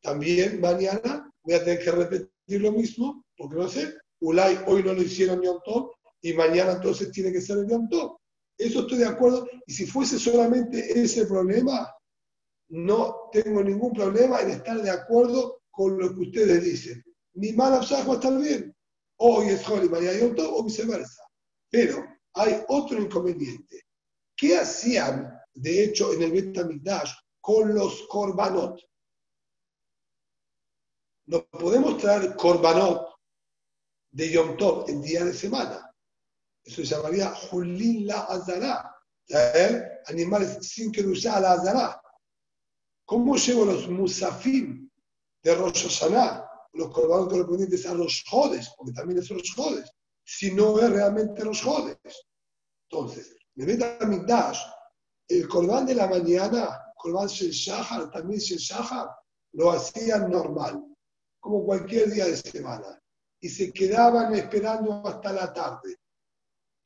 También mañana voy a tener que repetir lo mismo, porque no sé, Ulay hoy no lo hicieron Yom y mañana entonces tiene que ser el. Eso estoy de acuerdo. Y si fuese solamente ese problema, no tengo ningún problema en estar de acuerdo con lo que ustedes dicen. Mi mala va a estar bien hoy es Holi, María Yom o viceversa. Pero hay otro inconveniente. ¿Qué hacían, de hecho, en el Betamigdash con los korbanot? No podemos traer korbanot de Yom Tov en día de semana. Eso se llamaría Julin la Azara. Traer animales sin que a la Azara. ¿Cómo llevo los musafim de Rosh Hashanah los corbanos correspondientes a los jodes, porque también es los jodes, si no es realmente los jodes. Entonces, de Dash, el corbán de la mañana, corbán Shel Shahar, también Shel Shahar, lo hacían normal, como cualquier día de semana, y se quedaban esperando hasta la tarde.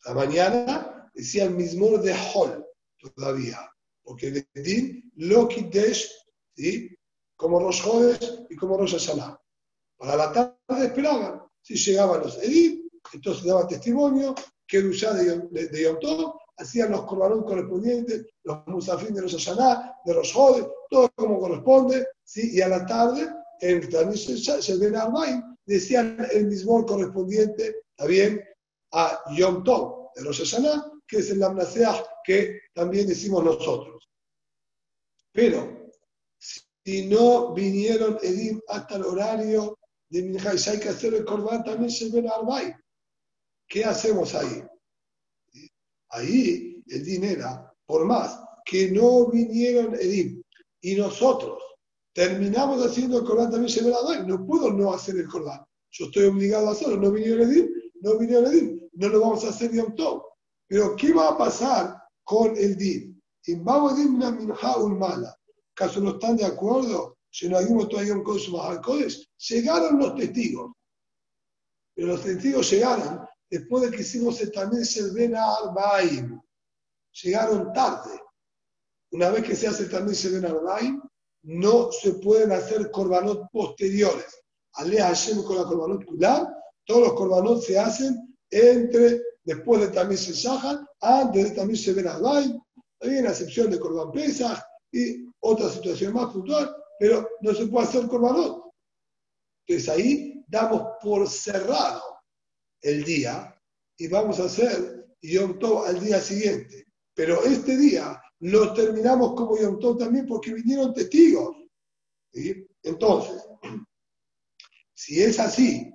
La mañana decían mismo de Hol todavía, porque el Din lo ¿sí? como los jodes y como los Hashanah. Para la tarde esperaban. Si llegaban los Edim, entonces daban testimonio, que de, de, Yom hacían los corbanón correspondientes, los musafín de los Ashaná, de los Jodes, todo como corresponde, ¿sí? y a la tarde, en Shelben Arbaim, decían el mismo correspondiente, también a Yom Tov de los Ashaná, que es el Lamnaseach que también decimos nosotros. Pero, si no vinieron Edim hasta el horario de Minjai, hay que hacer el Corban también se ven Arbay. ¿Qué hacemos ahí? Ahí el dinero, por más que no vinieron Edim y nosotros terminamos haciendo el Corban también Arbay, no puedo no hacer el Corban. Yo estoy obligado a hacerlo, no vinieron Edim, no vinieron Edim, no lo vamos a hacer Yom Tov. Pero ¿qué va a pasar con el Din? ¿Caso no están de acuerdo? llegaron los testigos. Pero los testigos llegaron después de que hicimos el también Ben Arbaim. Llegaron tarde. Una vez que se hace el también Ben Arbaim, no se pueden hacer corbanot posteriores. Alea Hashem con la corbanot Kulam, todos los corbanot se hacen entre después de también se Shahar, antes de también se Ben Hay una excepción de Corban Pesach y otra situación más puntual, pero no se puede hacer Corbanot. Entonces ahí damos por cerrado el día y vamos a hacer Yom Tov al día siguiente. Pero este día lo terminamos como Yom Tov también porque vinieron testigos. Entonces, si es así,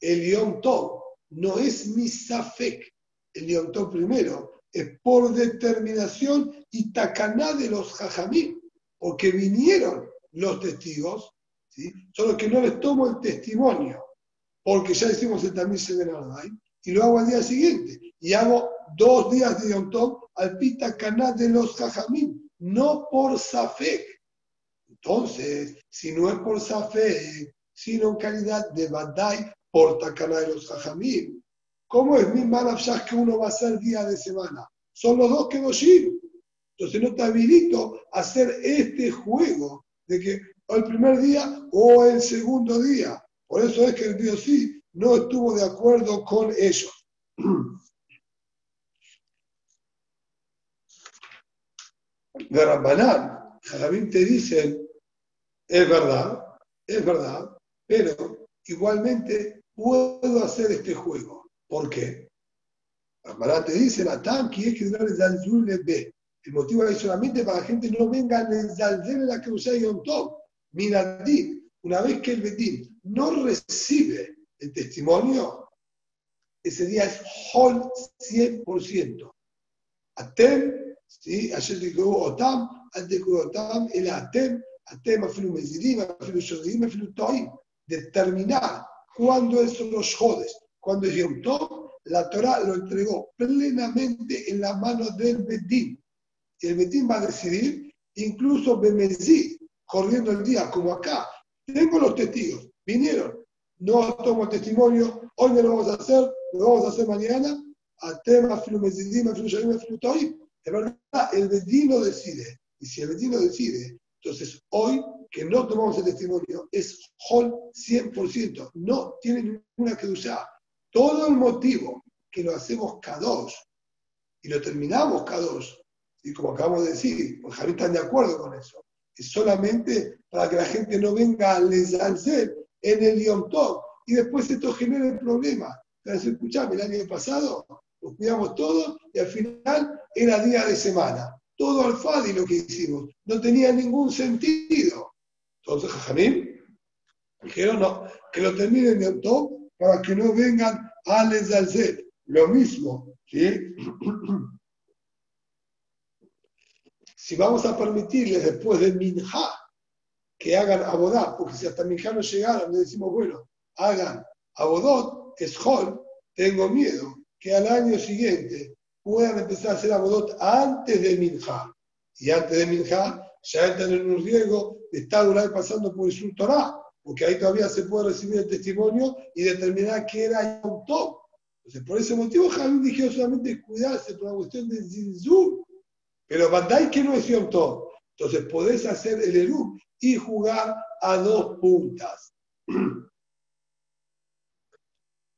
el Yom Tov no es mi Safek, el Yom Tov primero, es por determinación y tacaná de los Jajamí, porque vinieron los testigos, ¿sí? solo que no les tomo el testimonio, porque ya hicimos el de y lo hago al día siguiente, y hago dos días de Yom al Pitacaná de los Jajamí, no por Safek. Entonces, si no es por Safek, sino en calidad de Badai por Tacaná de los Jajamim. ¿Cómo es mi Manafshah que uno va a hacer día de semana? Son los dos que ir. Entonces no te habilito a hacer este juego de que el primer día o el segundo día. Por eso es que el Dios sí no estuvo de acuerdo con ellos. De Rambanán, Jajamim te dicen, es verdad, es verdad, pero igualmente puedo hacer este juego. ¿Por qué? Rambanán te dice, la tanque es que el B. El motivo es solamente para que la gente no venga a la que usa Yom Tov. Minadín, una vez que el Bedín no recibe el testimonio, ese día es Hol 100%. Atem, ¿sí? Ayer dijo Otam, antes de Otam, el Atem, Atem, afilu Mezidim, afilu Shodim, afilu Toim. Determinar cuándo es los jodes, cuándo es Yom la Torah lo entregó plenamente en la mano del Bedín. El Bedín va a decidir, incluso Bemezí, corriendo el día, como acá. Tengo los testigos, vinieron, no tomo testimonio, hoy no lo vamos a hacer, lo vamos a hacer mañana, a tema Filumezidim, Filutoim. Es verdad, el Bedín decide. Y si el Bedín decide, entonces hoy que no tomamos el testimonio es Hol 100%, no tiene ninguna que usar. Todo el motivo que lo hacemos K2 y lo terminamos K2, y como acabamos de decir, pues están de acuerdo con eso, es solamente para que la gente no venga a lesalcer en el Yom y después esto genera el problema. Entonces, escuchame, el año pasado nos cuidamos todos y al final era día de semana. Todo al Fadi lo que hicimos. No tenía ningún sentido. Entonces, Jajamín dijeron no, que lo terminen Yom Tov para que no vengan a lesalcer. Lo mismo, ¿sí? si vamos a permitirles después de Minja que hagan abodá, porque si hasta Minja no llegaron, le decimos, bueno, hagan abodot, es hol, tengo miedo que al año siguiente puedan empezar a hacer abodot antes de Minja. Y antes de Minja ya entran en un riesgo de estar pasando por el Torah, porque ahí todavía se puede recibir el testimonio y determinar que era un top. Entonces, por ese motivo, Javín dijo solamente cuidarse por la cuestión del Zinzur pero Bandai que no es Yom Entonces podés hacer el Eru y jugar a dos puntas.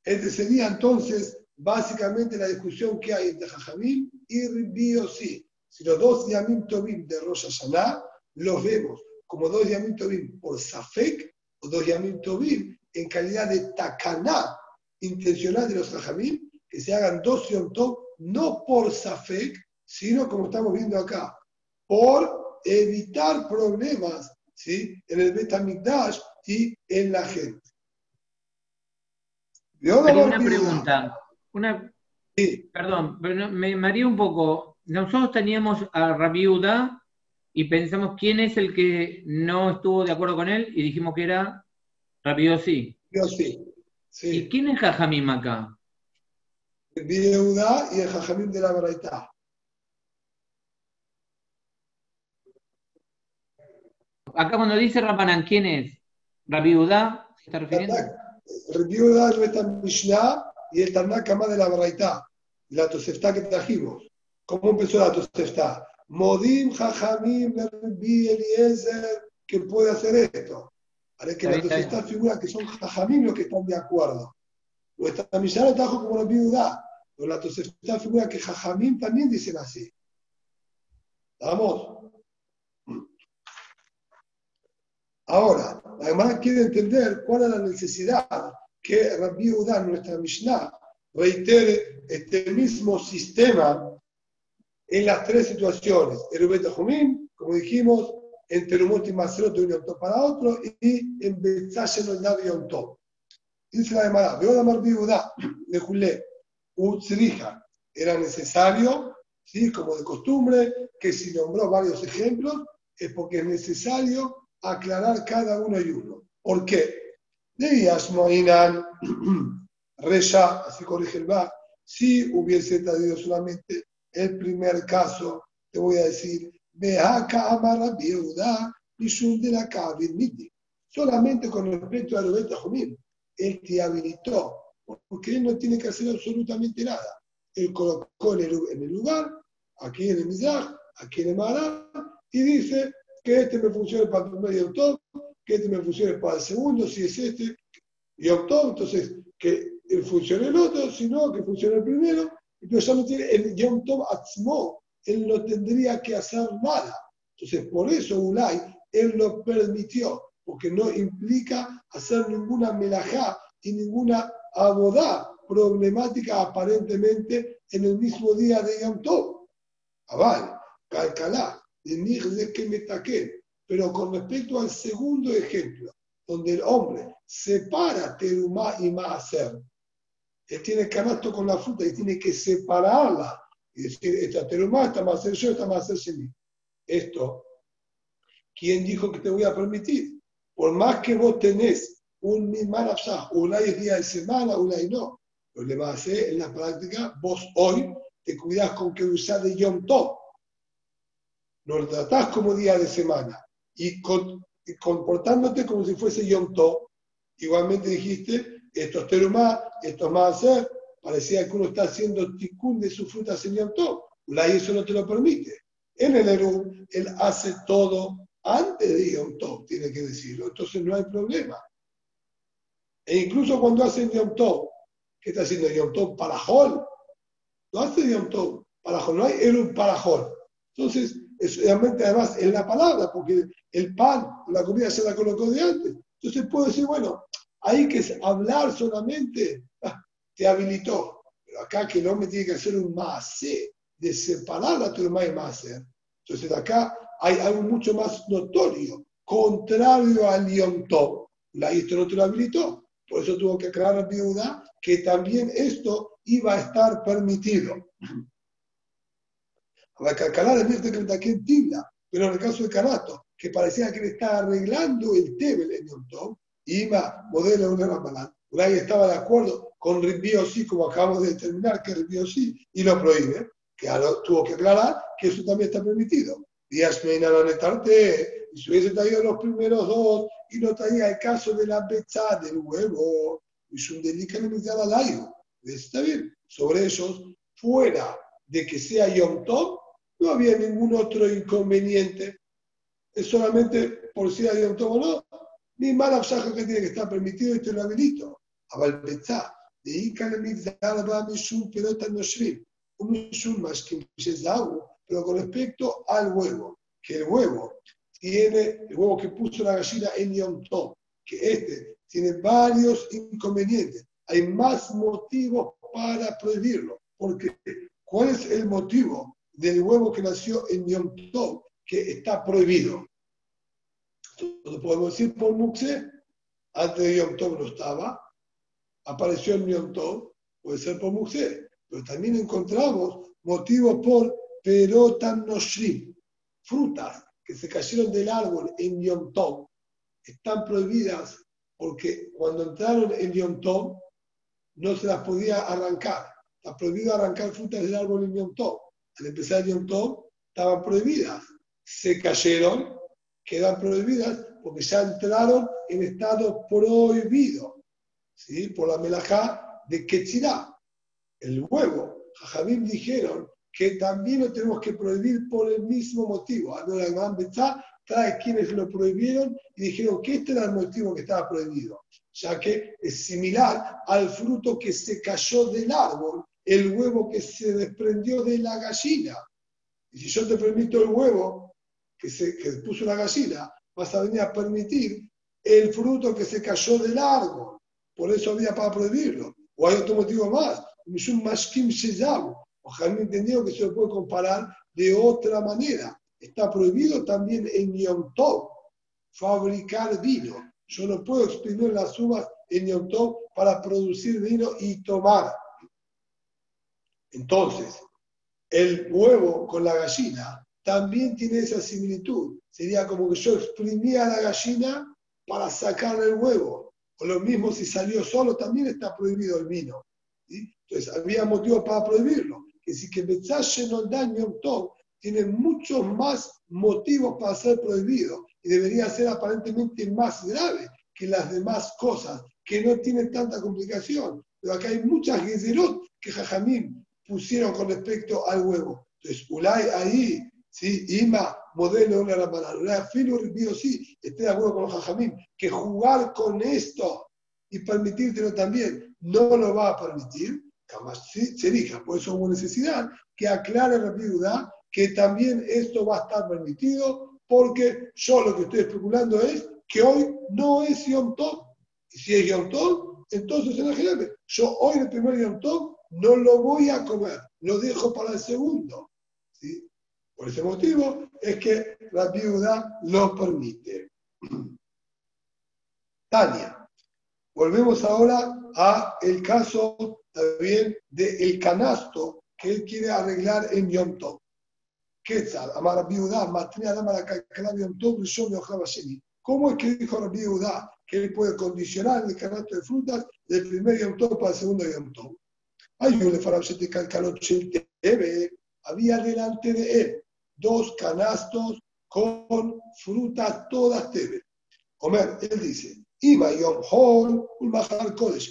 Este sería entonces básicamente la discusión que hay entre Jajamim y Ribio Si los dos Yamim Tobim de Rosh Hashanah los vemos como dos Yamim Tobim por Safek o dos Yamim Tobim en calidad de Takaná intencional de los Jajamim, que se hagan dos Yom Tov no por Safek, sino como estamos viendo acá, por evitar problemas ¿sí? en el Betamigdash y en la gente. una pregunta. Una, Perdón, pero me, me un poco. Nosotros teníamos a Rabiuda y pensamos quién es el que no estuvo de acuerdo con él y dijimos que era Rabiosi. Sí. sí. ¿Y quién es Jajamim acá? El Viuda y el Jajamim de la Baraitá. Acá cuando dice Rabanán, ¿quién es? ¿Rabiudá? ¿Se está refiriendo? Rabiudá es nuestra Mishnah y el Tanakh más de la Baraitá, la Tosefta que trajimos. ¿Cómo empezó la Tosefta? Modim, Jajamim, Rabbi Eliezer, que puede hacer esto. Ahora que la Tosefta figura que son Jajamim los que están de acuerdo. Nuestra Mishnah lo trajo como Rabiudá. Pero la Tosefta figura que Jajamín también dicen así. ¿Vamos? Ahora, además quiere entender cuál es la necesidad que Rabbi Udá, nuestra Mishnah, reitere este mismo sistema en las tres situaciones. El Jumim, como dijimos, en Terumot y Maserot de un yom para otro y en Betzash en el Yom Tov. Dice la demanda, veo la Mar Udá, de Julé, Utzrija, era necesario, ¿sí? como de costumbre, que si nombró varios ejemplos, es porque es necesario aclarar cada uno y uno. ¿Por qué? Debías Moinan, Resha, así corrige el Bar, si hubiese traído solamente el primer caso, te voy a decir, Beaka Amara Biuda, de la Solamente con respecto a Rubeta Jumim, él te habilitó, porque él no tiene que hacer absolutamente nada. Él colocó en el, lugar, aquí en el Mizrach, aquí en el Mará, y dice que este me funciona para el primer Tov, que este me funcione para el segundo, si es este Yom Tov, entonces que funcione el otro, si no, que funcione el primero, pero ya no tiene el Yom Tov Atzmo, él no tendría que hacer nada. Entonces, por eso Ulay, él lo permitió, porque no implica hacer ninguna melajá y ninguna abodá problemática aparentemente en el mismo día de Yom Tov. Abal, calcalá, de que me Pero con respecto al segundo ejemplo, donde el hombre separa terumá y maaser, él tiene canasto con la fruta y tiene que separarla y decir, esta terumá, esta maaser yo, esta maaser mí. Esto, ¿quién dijo que te voy a permitir? Por más que vos tenés un misma una es día de semana, una y no. Lo que va a hacer en la práctica, vos hoy te cuidás con que usás de Yom Tov lo tratás como día de semana y, comportándote como si fuese Yom Tov, igualmente dijiste, esto es terumá, esto es más parecía que uno está haciendo ticún de su fruta en Yom Tov, y eso no te lo permite. En el Eru, él hace todo antes de Yom Tov, tiene que decirlo, entonces no hay problema. E incluso cuando hace Yom Tov, ¿qué está haciendo Yom Tov? Parajol. No hace Yom Tov, Parajol, no hay Eru Parajol. Entonces, es realmente además en la palabra, porque el pan, la comida se la colocó de antes. Entonces puedo decir, bueno, hay que hablar solamente, ah, te habilitó. Pero acá que el hombre tiene que hacer un más de separar la turma y más Entonces acá hay algo mucho más notorio, contrario al Yom La esto no te lo habilitó. Por eso tuvo que aclarar la viuda que también esto iba a estar permitido. Pero en el caso de Canato, que parecía que le estaba arreglando el Tebel en Yom Tov, iba modelo de una Ulay estaba de acuerdo con Ribio sí, como acabamos de determinar que Ribio sí, y lo prohíbe, que tuvo que aclarar que eso también está permitido. Díaz me Netarte, y si hubiese traído los primeros dos y no traía el caso de la becha del huevo, y delito que me al aire. Está bien, sobre ellos, fuera de que sea Yom no había ningún otro inconveniente. Es solamente por si hay un o no. Ni mala que tiene que estar permitido y te lo habilito. Abalpetá. De Ikan Migdalba Mishum Pelota Noshrim. Un Mishum más que pero con respecto al huevo. Que el huevo tiene, el huevo que puso la gallina en Yom Tov, que este tiene varios inconvenientes. Hay más motivos para prohibirlo. Porque, ¿cuál es el motivo del huevo que nació en Yom Tov, que está prohibido. Podemos decir por Muxe, antes de Yom Tov no estaba, apareció en Yom Tov, puede ser por Muxe, pero también encontramos motivos por Perotan Noshrim, frutas que se cayeron del árbol en Yom Tov, están prohibidas porque cuando entraron en Yom Tov no se las podía arrancar. Está prohibido arrancar frutas del árbol en Yom Tov al empezar Yom Tov, estaban prohibidas. Se cayeron, quedan prohibidas porque ya entraron en estado prohibido, ¿sí? por la melajá de Ketzirá, el huevo. Jajamim dijeron que también lo tenemos que prohibir por el mismo motivo. Gran Betzá trae quienes lo prohibieron y dijeron que este era el motivo que estaba prohibido, ya que es similar al fruto que se cayó del árbol el huevo que se desprendió de la gallina. Y si yo te permito el huevo que, se, que puso la gallina, vas a venir a permitir el fruto que se cayó del árbol. Por eso había para prohibirlo. O hay otro motivo más. Ojalá me entendido que se lo puede comparar de otra manera. Está prohibido también en Yom Tov fabricar vino. Yo no puedo exprimir las uvas en Yom Tov para producir vino y tomar. Entonces, el huevo con la gallina también tiene esa similitud. Sería como que yo exprimía la gallina para sacarle el huevo. O lo mismo si salió solo, también está prohibido el vino. Entonces, había motivo para prohibirlo. Que si que Betzache no daño todo, tiene muchos más motivos para ser prohibido y debería ser aparentemente más grave que las demás cosas que no tienen tanta complicación. Pero acá hay muchas gezerot que Jajamín pusieron con respecto al huevo. Entonces, Ulay ahí, ¿sí? Ima, modelo de la mala. Filo sí, estoy de acuerdo con los Jajamín, que jugar con esto y permitírtelo también no lo va a permitir. Jamás se diga, por eso hubo necesidad que aclare la viuda que también esto va a estar permitido, porque yo lo que estoy especulando es que hoy no es Yom Tov. Y si es Yom Tov, entonces imagínate, yo hoy el primer Yom Tov no lo voy a comer, lo dejo para el segundo. ¿sí? Por ese motivo es que la viuda lo permite. Tania, volvemos ahora a el caso también del canasto que él quiere arreglar en Yom Tov. Quetzal, amar viuda, matria dama la Yom Tov, ¿Cómo es que dijo la viuda que él puede condicionar el canasto de frutas del primer Yom para el segundo Yom? Había delante de él dos canastos con frutas todas tebe. Omer, él dice,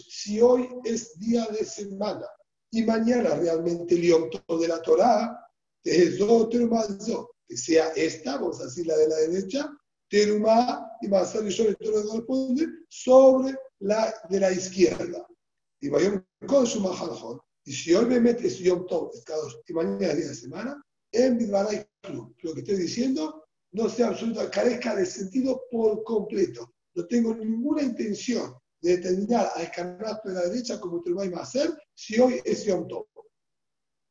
si hoy es día de semana y mañana realmente el Yom de la Torah, que sea esta, vamos a decir la de la derecha, terumá y Masar y sobre corresponde sobre la de la izquierda. Y vayamos con su majalajón. Y si hoy me metes Yom Tov, y mañana día de semana, en Bidbaray Club, lo que estoy diciendo no sea absoluta, carezca de sentido por completo. No tengo ninguna intención de determinar al candidato de la derecha como te lo va a hacer si hoy es Yom Tov.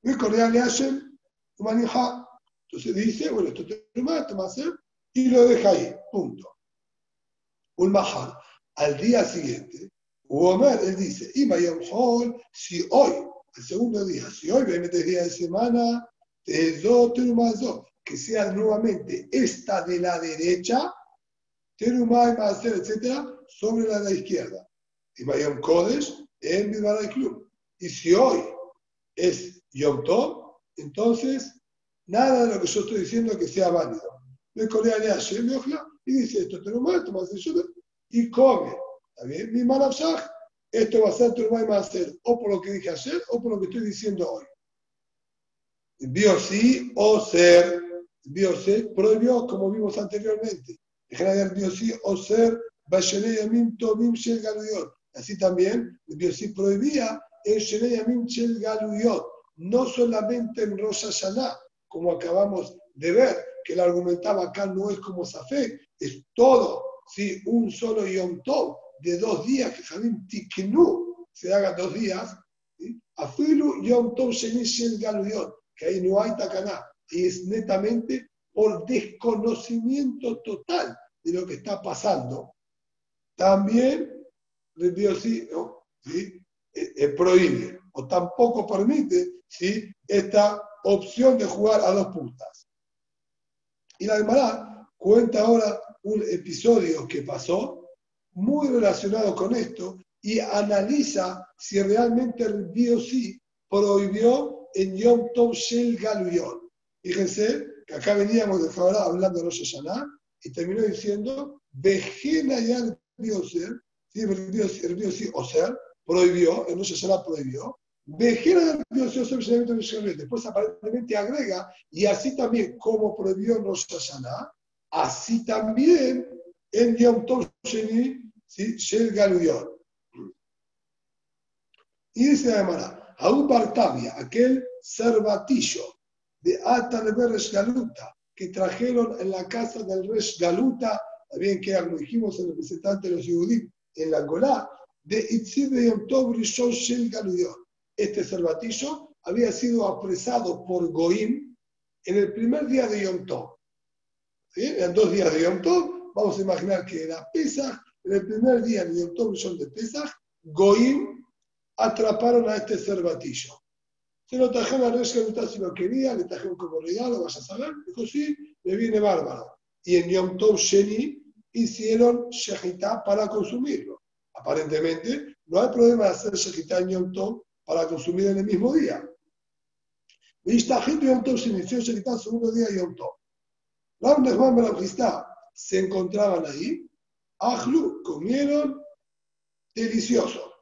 Muy cordial le hacen, entonces dice, bueno, esto te lo va a hacer y lo deja ahí, punto. Un mahal, al día siguiente, Uomer, él dice, y si hoy el segundo día, si hoy me metes día de semana, que sea nuevamente esta de la derecha, maser, etcétera, sobre la de la izquierda. Y Mayom Kodesh en mi Club. Y si hoy es Yom Tov, entonces nada de lo que yo estoy diciendo que sea válido. Me corea le y dice esto, terumá, toma y come. ¿Está bien? Mi Malabshach esto va a ser tu va a ser o por lo que dije ayer o por lo que estoy diciendo hoy. Biosí o ser, biosí prohibió como vimos anteriormente. General biosí o ser, Así también, biosí prohibía el Sheleyamim Shel Galuyot, no solamente en Rosh Hashanah, como acabamos de ver, que él argumentaba acá no es como Safek, es todo, ¿sí? un solo Yom Tov, de dos días, que Javín Tiknu se haga dos días, Afilu Yom Tov Sheni Galuyot, que ahí no hay Takaná, y es netamente por desconocimiento total de lo que está pasando. También Dios sí, ¿sí? Eh, eh, prohíbe o tampoco permite ¿sí? esta opción de jugar a dos puntas. Y la Gemara cuenta ahora un episodio que pasó muy relacionado con esto y analiza si realmente el sí prohibió en Yom Tov Shel Galuyot. Fíjense que acá veníamos de ahora hablando de Rosh Hashanah y terminó diciendo, Vejena ya el Bioser, ¿sí? el sí o ser, prohibió, el Rosh Hashanah prohibió, Vejena ya Después aparentemente agrega, y así también como prohibió en Rosh así también en Yom Tov Sheni ¿sí? Shel Galuyot. Y dice la a un Bartavia, aquel cervatillo de Atalber Galuta, que trajeron en la casa del Resh Galuta, también que como dijimos el representante de los judíos en la Golá, de Itzib Rishon Shel Este cervatillo había sido apresado por Goim en el primer día de Yom Tov. ¿Sí? En dos días de Yom Tov, vamos a imaginar que era Pesach, en el primer día de Yom de Pesach, Goim atraparon a este cervatillo. Se lo trajeron a Galuta si lo quería, le trajeron como regalo, vas a saber. Dijo, sí, me viene bárbaro. Y en Yom Tov Sheni hicieron shechitá para consumirlo. Aparentemente, no hay problema de hacer shechitá en Yom Tov para consumir en el mismo día. gente Yom Tov se inició shechitá segundo día Yom Tov. Ram Barabjistá se encontraban ahí. Ajlu, comieron delicioso.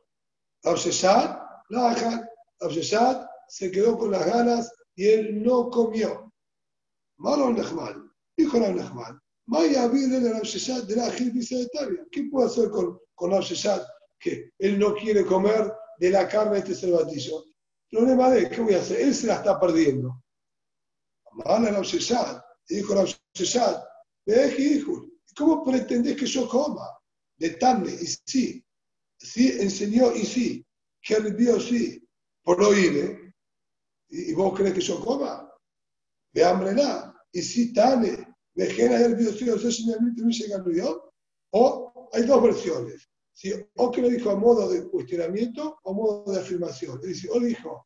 Rav Sheshat, Rav se quedó con las ganas y él no comió. Malo Nechman, dijo Rav Nechman, Maya viene de Rav de la de ¿Qué puedo hacer con, con Rav que él no quiere comer de la carne de este cervatillo? Problema de, ¿qué voy a hacer? Él se la está perdiendo. Mala Rav dijo Rav Sheshat, hijo, ¿cómo pretendés que yo coma? De tarde, y sí, sí enseñó y sí, que vivió sí, prohíbe, y, y vos crees que yo coma? De hambre nada, y sí, tane, o hay dos versiones. O que lo dijo a modo de cuestionamiento o modo de afirmación. Es decir, o dijo,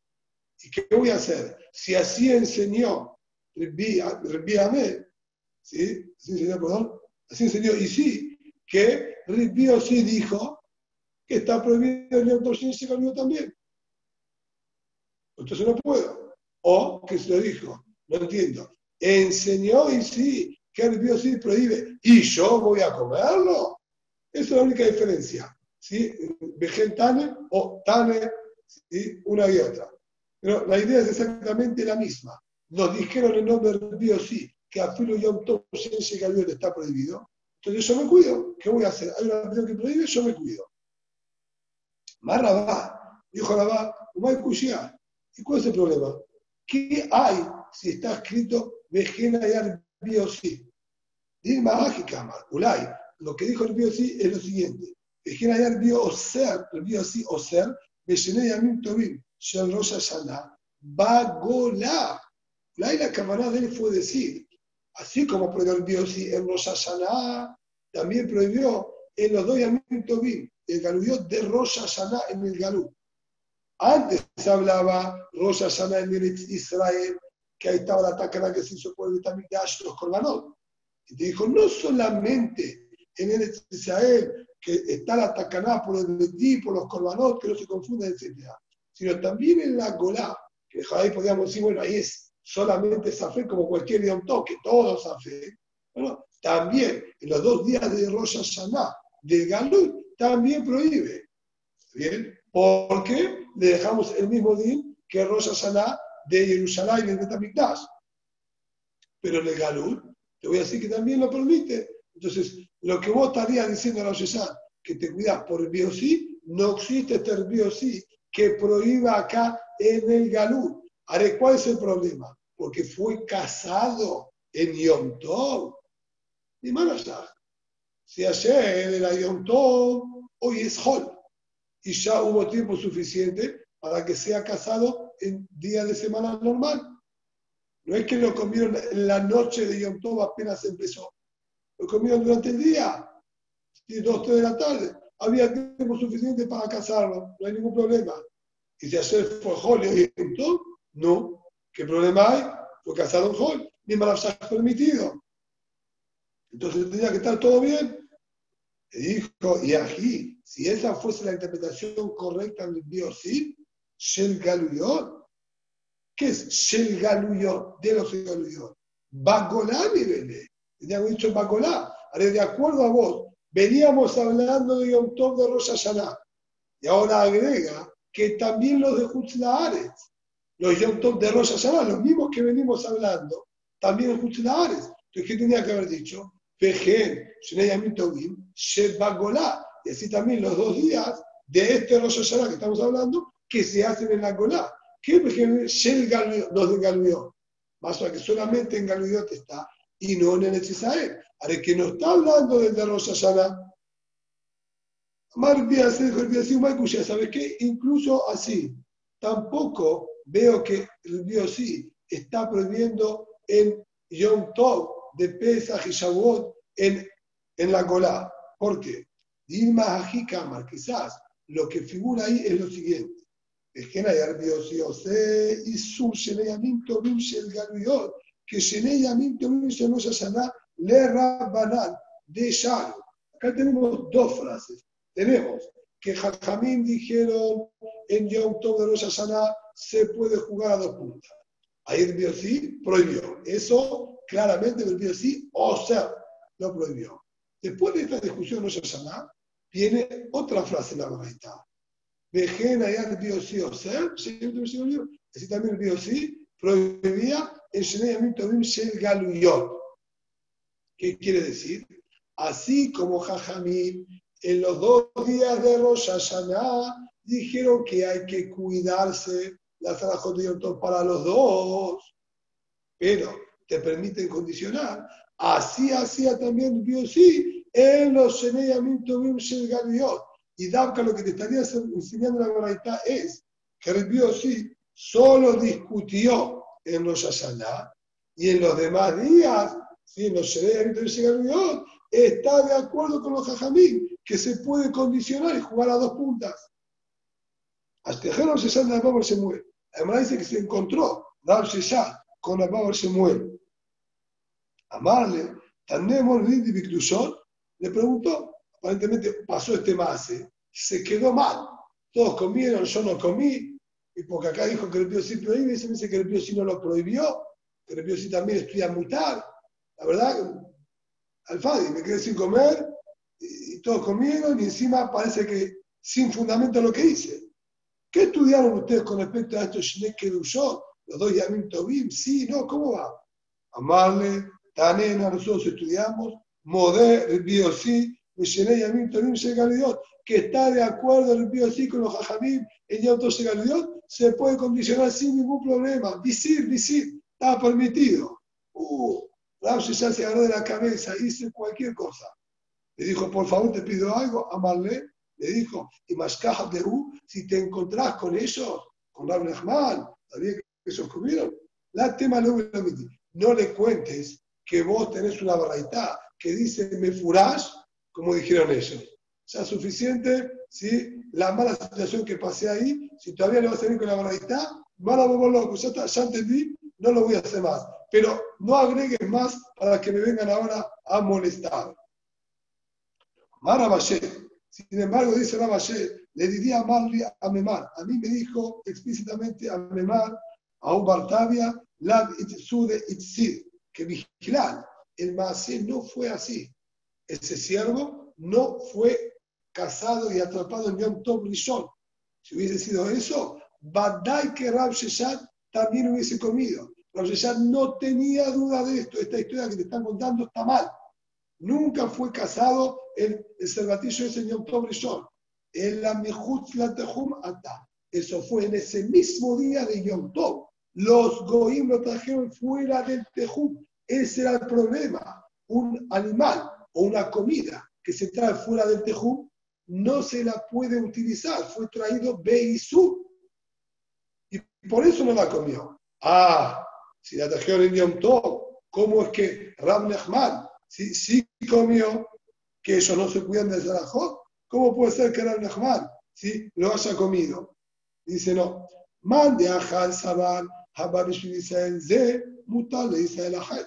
¿y qué voy a hacer? Si así enseñó Rebbi ¿sí? Así enseñó, perdón, así enseñó, y sí, que Rebbi sí dijo que está prohibido el Yom se cambió también. Entonces no puedo. O que se lo dijo, no entiendo. Enseñó y sí que el Dios sí prohíbe y yo voy a comerlo. Esa es la única diferencia. ¿sí? Vegetane o tane, una y otra. Pero la idea es exactamente la misma. Nos dijeron en nombre del Dios sí que a Filo Yom Tov que está prohibido. Entonces yo me cuido. ¿Qué voy a hacer? Hay una religión que prohíbe, yo me cuido. Más Rabá, dijo Rabá, no hay ¿Y cuál es el problema? ¿Qué hay si está escrito Vejena y biosí. Dilma mágica, Ulay. Lo que dijo el biosí es lo siguiente. Vejena y bioser, el biosí o ser, Veshené Yamim Tobim, Shel Rosh Hashanah, Bagola. Ulay la camarada de él fue decir, así como prohibió el en Rosh Hashanah, también prohibió en los Tobim, el galuyot de Rosh Hashanah en el galú. Antes se hablaba Rosh Hashanah en Israel, que ahí estaba la tacana que se hizo por el Vitamidash, los Corbanot. Y te dijo, no solamente en el Israel, que está la tacaná por el Betí, por los Corbanot, que no se confunden, etc. Sino también en la Golá, que ahí podríamos decir, bueno, ahí es solamente fe como cualquier Yom toque, todos fe. Bueno, también en los dos días de Rosh Hashanah, de Galut, también prohíbe. ¿Bien? Porque le dejamos el mismo día que Rosh Hashanah de Jerusalén y de Betamikdash. Pero en el Galut, te voy a decir que también lo permite. Entonces, lo que vos estarías diciendo a la Sheshan, que te cuidas por el biosí, no existe este biosí que prohíba acá en el Galut. ¿cuál es el problema? Porque fue casado en Yom Tov. Y allá. Si ayer era Yom Tov, hoy es Hol. Y ya hubo tiempo suficiente para que sea casado en día de semana normal. No es que lo comieron en la noche de Yom Tov apenas empezó. Lo comieron durante el día, dos, tres de la tarde. Había tiempo suficiente para casarlo, no hay ningún problema. Y si ayer fue Hol y Yom Tov, no. ¿Qué problema hay? Fue casado en Hol, ni ha permitido. Entonces tenía que estar todo bien. Y dijo, y aquí, si esa fuese la interpretación correcta del Biosid, Shel Galuyot. ¿Qué es Shel Galuyot? De los Galuyot. Bagolá, mi bebé. Teníamos dicho Bagolá. Ahora, de acuerdo a vos, veníamos hablando de Yom Tov de Rosh. Y ahora agrega que también los de Hutzlaares, los Yom de Rosh Hashanah, los mismos que venimos hablando, también los Hutzlaares. Entonces, ¿qué tenía que haber dicho? Pejen, Shnei Tovim, Shel Bagolá. Y así también los dos días de este Rosh Hashanah que estamos hablando que se hacen en la cola. ¿Qué Shel los de Galuiot? Más o que solamente en Galuiot está y no en el Israel. Ahora, que no está hablando del de Rosh Hashanah. ¿sabes qué? Incluso así, tampoco veo que el sí está prohibiendo en Yom Tov de Pesach y Shavuot en, en la Golá. ¿Por qué? Dilma Kamar, quizás lo que figura ahí es lo siguiente. Es que hay Dios y su Sheneyamim Tovim Shel Galuyot, que Sheneyamim Tovim Shel Moshe le Rabbanan de Shalo. Acá tenemos dos frases. Tenemos que Jajamín dijeron en Yom Tov de Rosh Hashanah se puede jugar a dos puntas. Ahí el Biosí prohibió. Eso claramente el Biosí, o sea, lo prohibió. Después de esta discusión Rosh Hashanah, tiene otra frase en la verdad. Vejen allá el Biosí, o sea, así también el Biosí prohibía el Shenei Tovim Shel Galuyot. ¿Qué quiere decir? Así como Jajamín en los dos días de Rosh Hashanah dijeron que hay que cuidarse la Sarajot de Yom para los dos, pero te permiten condicionar. Así hacía también Dios sí en los. Y Dabka lo que te estaría enseñando la verdad es que el sí solo discutió en los Hashanah y en los demás días, ¿sí? en los Galiot, está de acuerdo con los Jajamín que se puede condicionar y jugar a dos puntas. Hasta que se sale de se muere. Además dice que se encontró Rab ya con Abba se muere. Amarle, Tanemos le preguntó, aparentemente pasó este mase, se quedó mal. Todos comieron, yo no comí, y porque acá dijo que el Pío sí prohíbe, se me dice que el Pío sí no lo prohibió, que el Pío sí también estudia mutar. La verdad, Alfadi, me quedé sin comer, y todos comieron, y encima parece que sin fundamento lo que hice. ¿Qué estudiaron ustedes con respecto a estos Shnek Kedushot? Los dos Yamim Tobim, sí, no, ¿cómo va? Amarle, Tanena, nosotros estudiamos, Moder, el Biosí, Mishenei Yamim Tobim Shegaliot, que está de acuerdo el Biosí con los Jajamim en Yom Tov Shegaliot, se puede condicionar sin ningún problema. Visir, visir, está permitido. Uh, Rav ya se agarró de la cabeza, hice cualquier cosa. Le dijo, por favor, te pido algo, amarle, le dijo, y Mashkaha de U, si te encontrás con ellos, con Rab Nehman, sabía que ellos comieron, la tema no le cuentes que vos tenés una barraita que dice me furás, como dijeron ellos. Ya suficiente, ¿sí? la mala situación que pasé ahí, si todavía le vas a salir con la barraita, mala bobo loco, ya, está, ya entendí, no lo voy a hacer más. Pero no agregues más para que me vengan ahora a molestar. Mara sin embargo, dice Rabashe, le diría a a Memar. A mí me dijo explícitamente a Memar, a un Bartavia, Lab Itzude Itzid, que vigilar. El Maasé no fue así. Ese siervo no fue casado y atrapado en Yom Tov Rishon. Si hubiese sido eso, Badai que Rab Sheshat también hubiese comido. Rab no tenía duda de esto. Esta historia que te están contando está mal. Nunca fue casado el, el cervatillo ese Yom Tov Rishon. En la Mejut Latehum Ata. Eso fue en ese mismo día de Yom Tov. Los Goim lo trajeron fuera del Tejum. Ese era el problema. Un animal o una comida que se trae fuera del Tejum no se la puede utilizar. Fue traído Beisú. Y por eso no la comió. Ah, si la trajeron en Yom Tov, ¿cómo es que Ram Nehman si, si comió que ellos no se cuidan del Zarajot, ¿cómo puede ser que era el Nahman si lo haya comido? Dice, no. Mande a Hal Saban, Ze, Mutal, le dice el Ahad.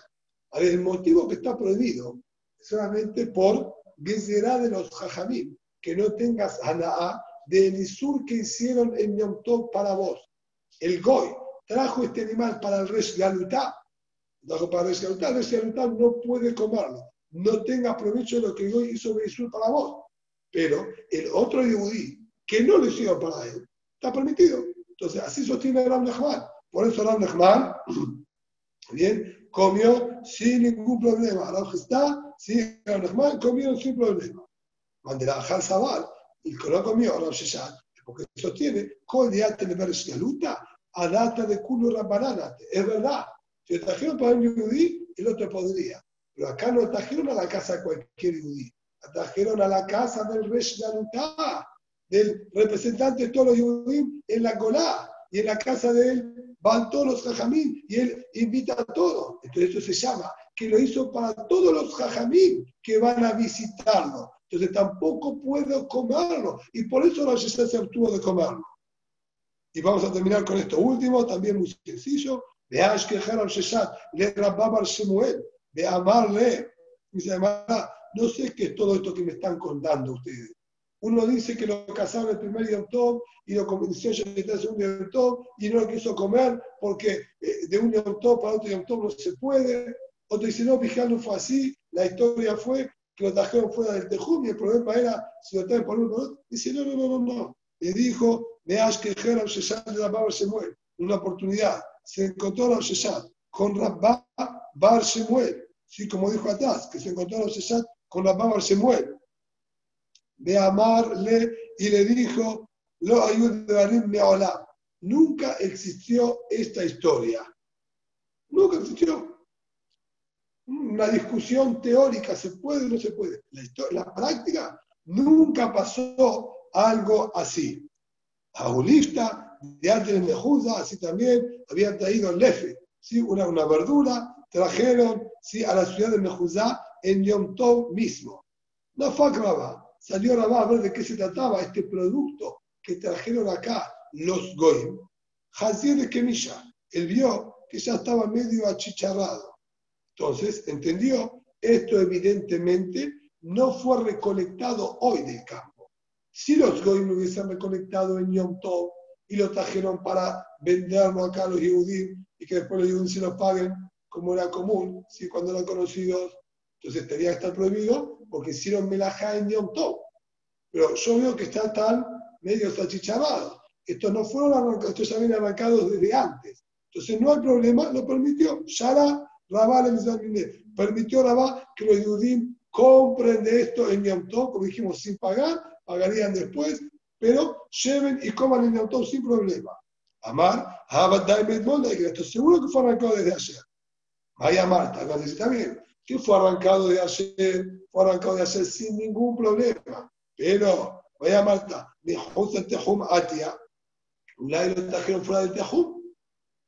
El motivo que está prohibido es solamente por Gezerá de los Jajamim, que no tengas Ana'a del Isur que hicieron en Yom para vos. El Goy trajo este animal para el Resh Galutá, trajo para el el Resh Galutá no puede comerlo no tenga provecho de lo que Dios hizo Jesús para vos. Pero el otro yudí que no lo hizo para él, está permitido. Entonces, así sostiene Ram Nehman. Por eso Ram Nehman, bien, comió sin ningún problema. Ram está, sí, Ram Nehman comió sin problema. Mandela Jal Sabal, y que no comió Ram Sheshat, porque sostiene, a data de culo rambanánate. Es verdad, si trajeron para un yudí, el otro podría. Pero acá no trajeron a la casa de cualquier yudí. Trajeron a la casa del rey del representante de todos los judíos en la Golá. Y en la casa de él van todos los jajamín y él invita a todos. Entonces eso se llama que lo hizo para todos los jajamín que van a visitarlo. Entonces tampoco puedo comerlo. Y por eso la se obtuvo de comerlo. Y vamos a terminar con esto último, también muy sencillo. Al Sheshat, le Rabbabar Shemuel, de amarle. Dice, no sé qué es todo esto que me están contando ustedes. Uno dice que lo casaron el primer Yom Tov y lo convenció a el segundo Yom Tov y no lo quiso comer porque eh, de un Yom Tov para otro Yom Tov no se puede. Otro dice, no, fíjate, no fue así. La historia fue que lo trajeron fuera del Tejum y el problema era si lo traen por uno por. Dice, no, no, no, no, no. Le dijo, veas que Gerard Sheshat de Rabba Shemuel, una oportunidad. Se encontró a Sheshat con Rabba Bar Shemuel. Sí, como dijo atrás, que se encontró a Sheshat con Rabba Bar Shemuel. De amarle y le dijo, lo ayudarim meolam. Nunca existió esta historia. Nunca existió una discusión teórica, ¿se puede o no se puede? La, la práctica nunca pasó algo así. Aulista, de antes de Mejuda, así también habían traído lefe, ¿sí? una, una verdura, trajeron ¿sí? a la ciudad de Mejuzá en Yom Tov mismo. No fue a salió Rabá a ver de qué se trataba este producto que trajeron acá los Goyim. Hazir de Kemisha, él vio que ya estaba medio achicharrado entonces, entendió, esto evidentemente no fue recolectado hoy del campo. Si los goyim lo hubiesen recolectado en Yom Tov y lo trajeron para venderlo acá a los judíos y que después los judíos se lo paguen, como era común, ¿sí? cuando eran conocidos, entonces tendría que estar prohibido porque hicieron melajá en Yom Tov. Pero yo veo que está tan medio achicharrados. Estos no fueron arrancados, estos ya vienen arrancados desde antes. Entonces no hay problema, lo permitió. Shara Rabá le permitió Rabá que los Yudim compren de esto en Yom como dijimos, sin pagar, pagarían después, pero lleven y coman en Yom sin problema. Amar, que estoy seguro que fue arrancado desde ayer. Vaya Marta, está bien, que fue arrancado de ayer, fue arrancado de ayer sin ningún problema. Pero, vaya Marta, mi Tejum Atia, lado lo trajeron fuera del Tejum,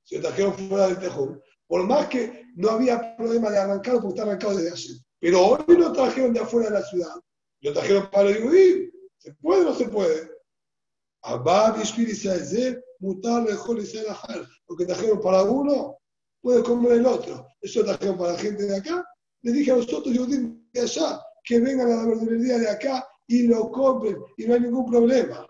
se lo trajeron fuera del Tejum, por más que no había problema de arrancarlo porque está arrancado desde ayer. Pero hoy lo trajeron de afuera de la ciudad. Lo trajeron para el judío. ¿Se puede o no se puede? Abba, mutar, mejor y Lo que trajeron para uno, puede comer el otro. Eso trajeron para la gente de acá. Le dije a los otros judíos de allá que vengan a la verdulería de acá y lo compren y no hay ningún problema.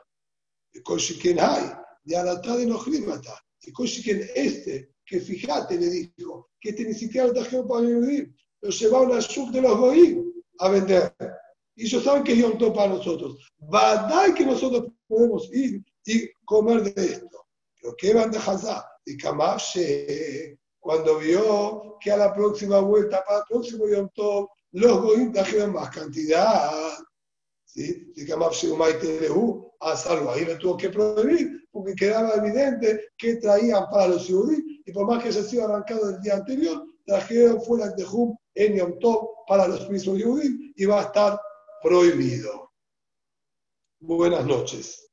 Con hay, de Alatá de Nojrimata. Y con este que fíjate, le dijo, que este ni siquiera lo trajeron para vivir, lo llevaron al sub de los Goim a vender. Y ellos saben que es Yom para nosotros. Va que nosotros podemos ir y comer de esto. Pero ¿qué van de Hazá? Y Kamache, cuando vio que a la próxima vuelta, para el próximo Yom Tov, los Goim trajeron más cantidad. ¿Sí? Y Kamache Umaite Lehu, salvo. Ahí lo tuvo que prohibir, porque quedaba evidente que traían para los judíos y por más que haya sido arrancado el día anterior, trajeron fuera de Tejum en Yom Tov para los mismos judíos y va a estar prohibido. Buenas noches.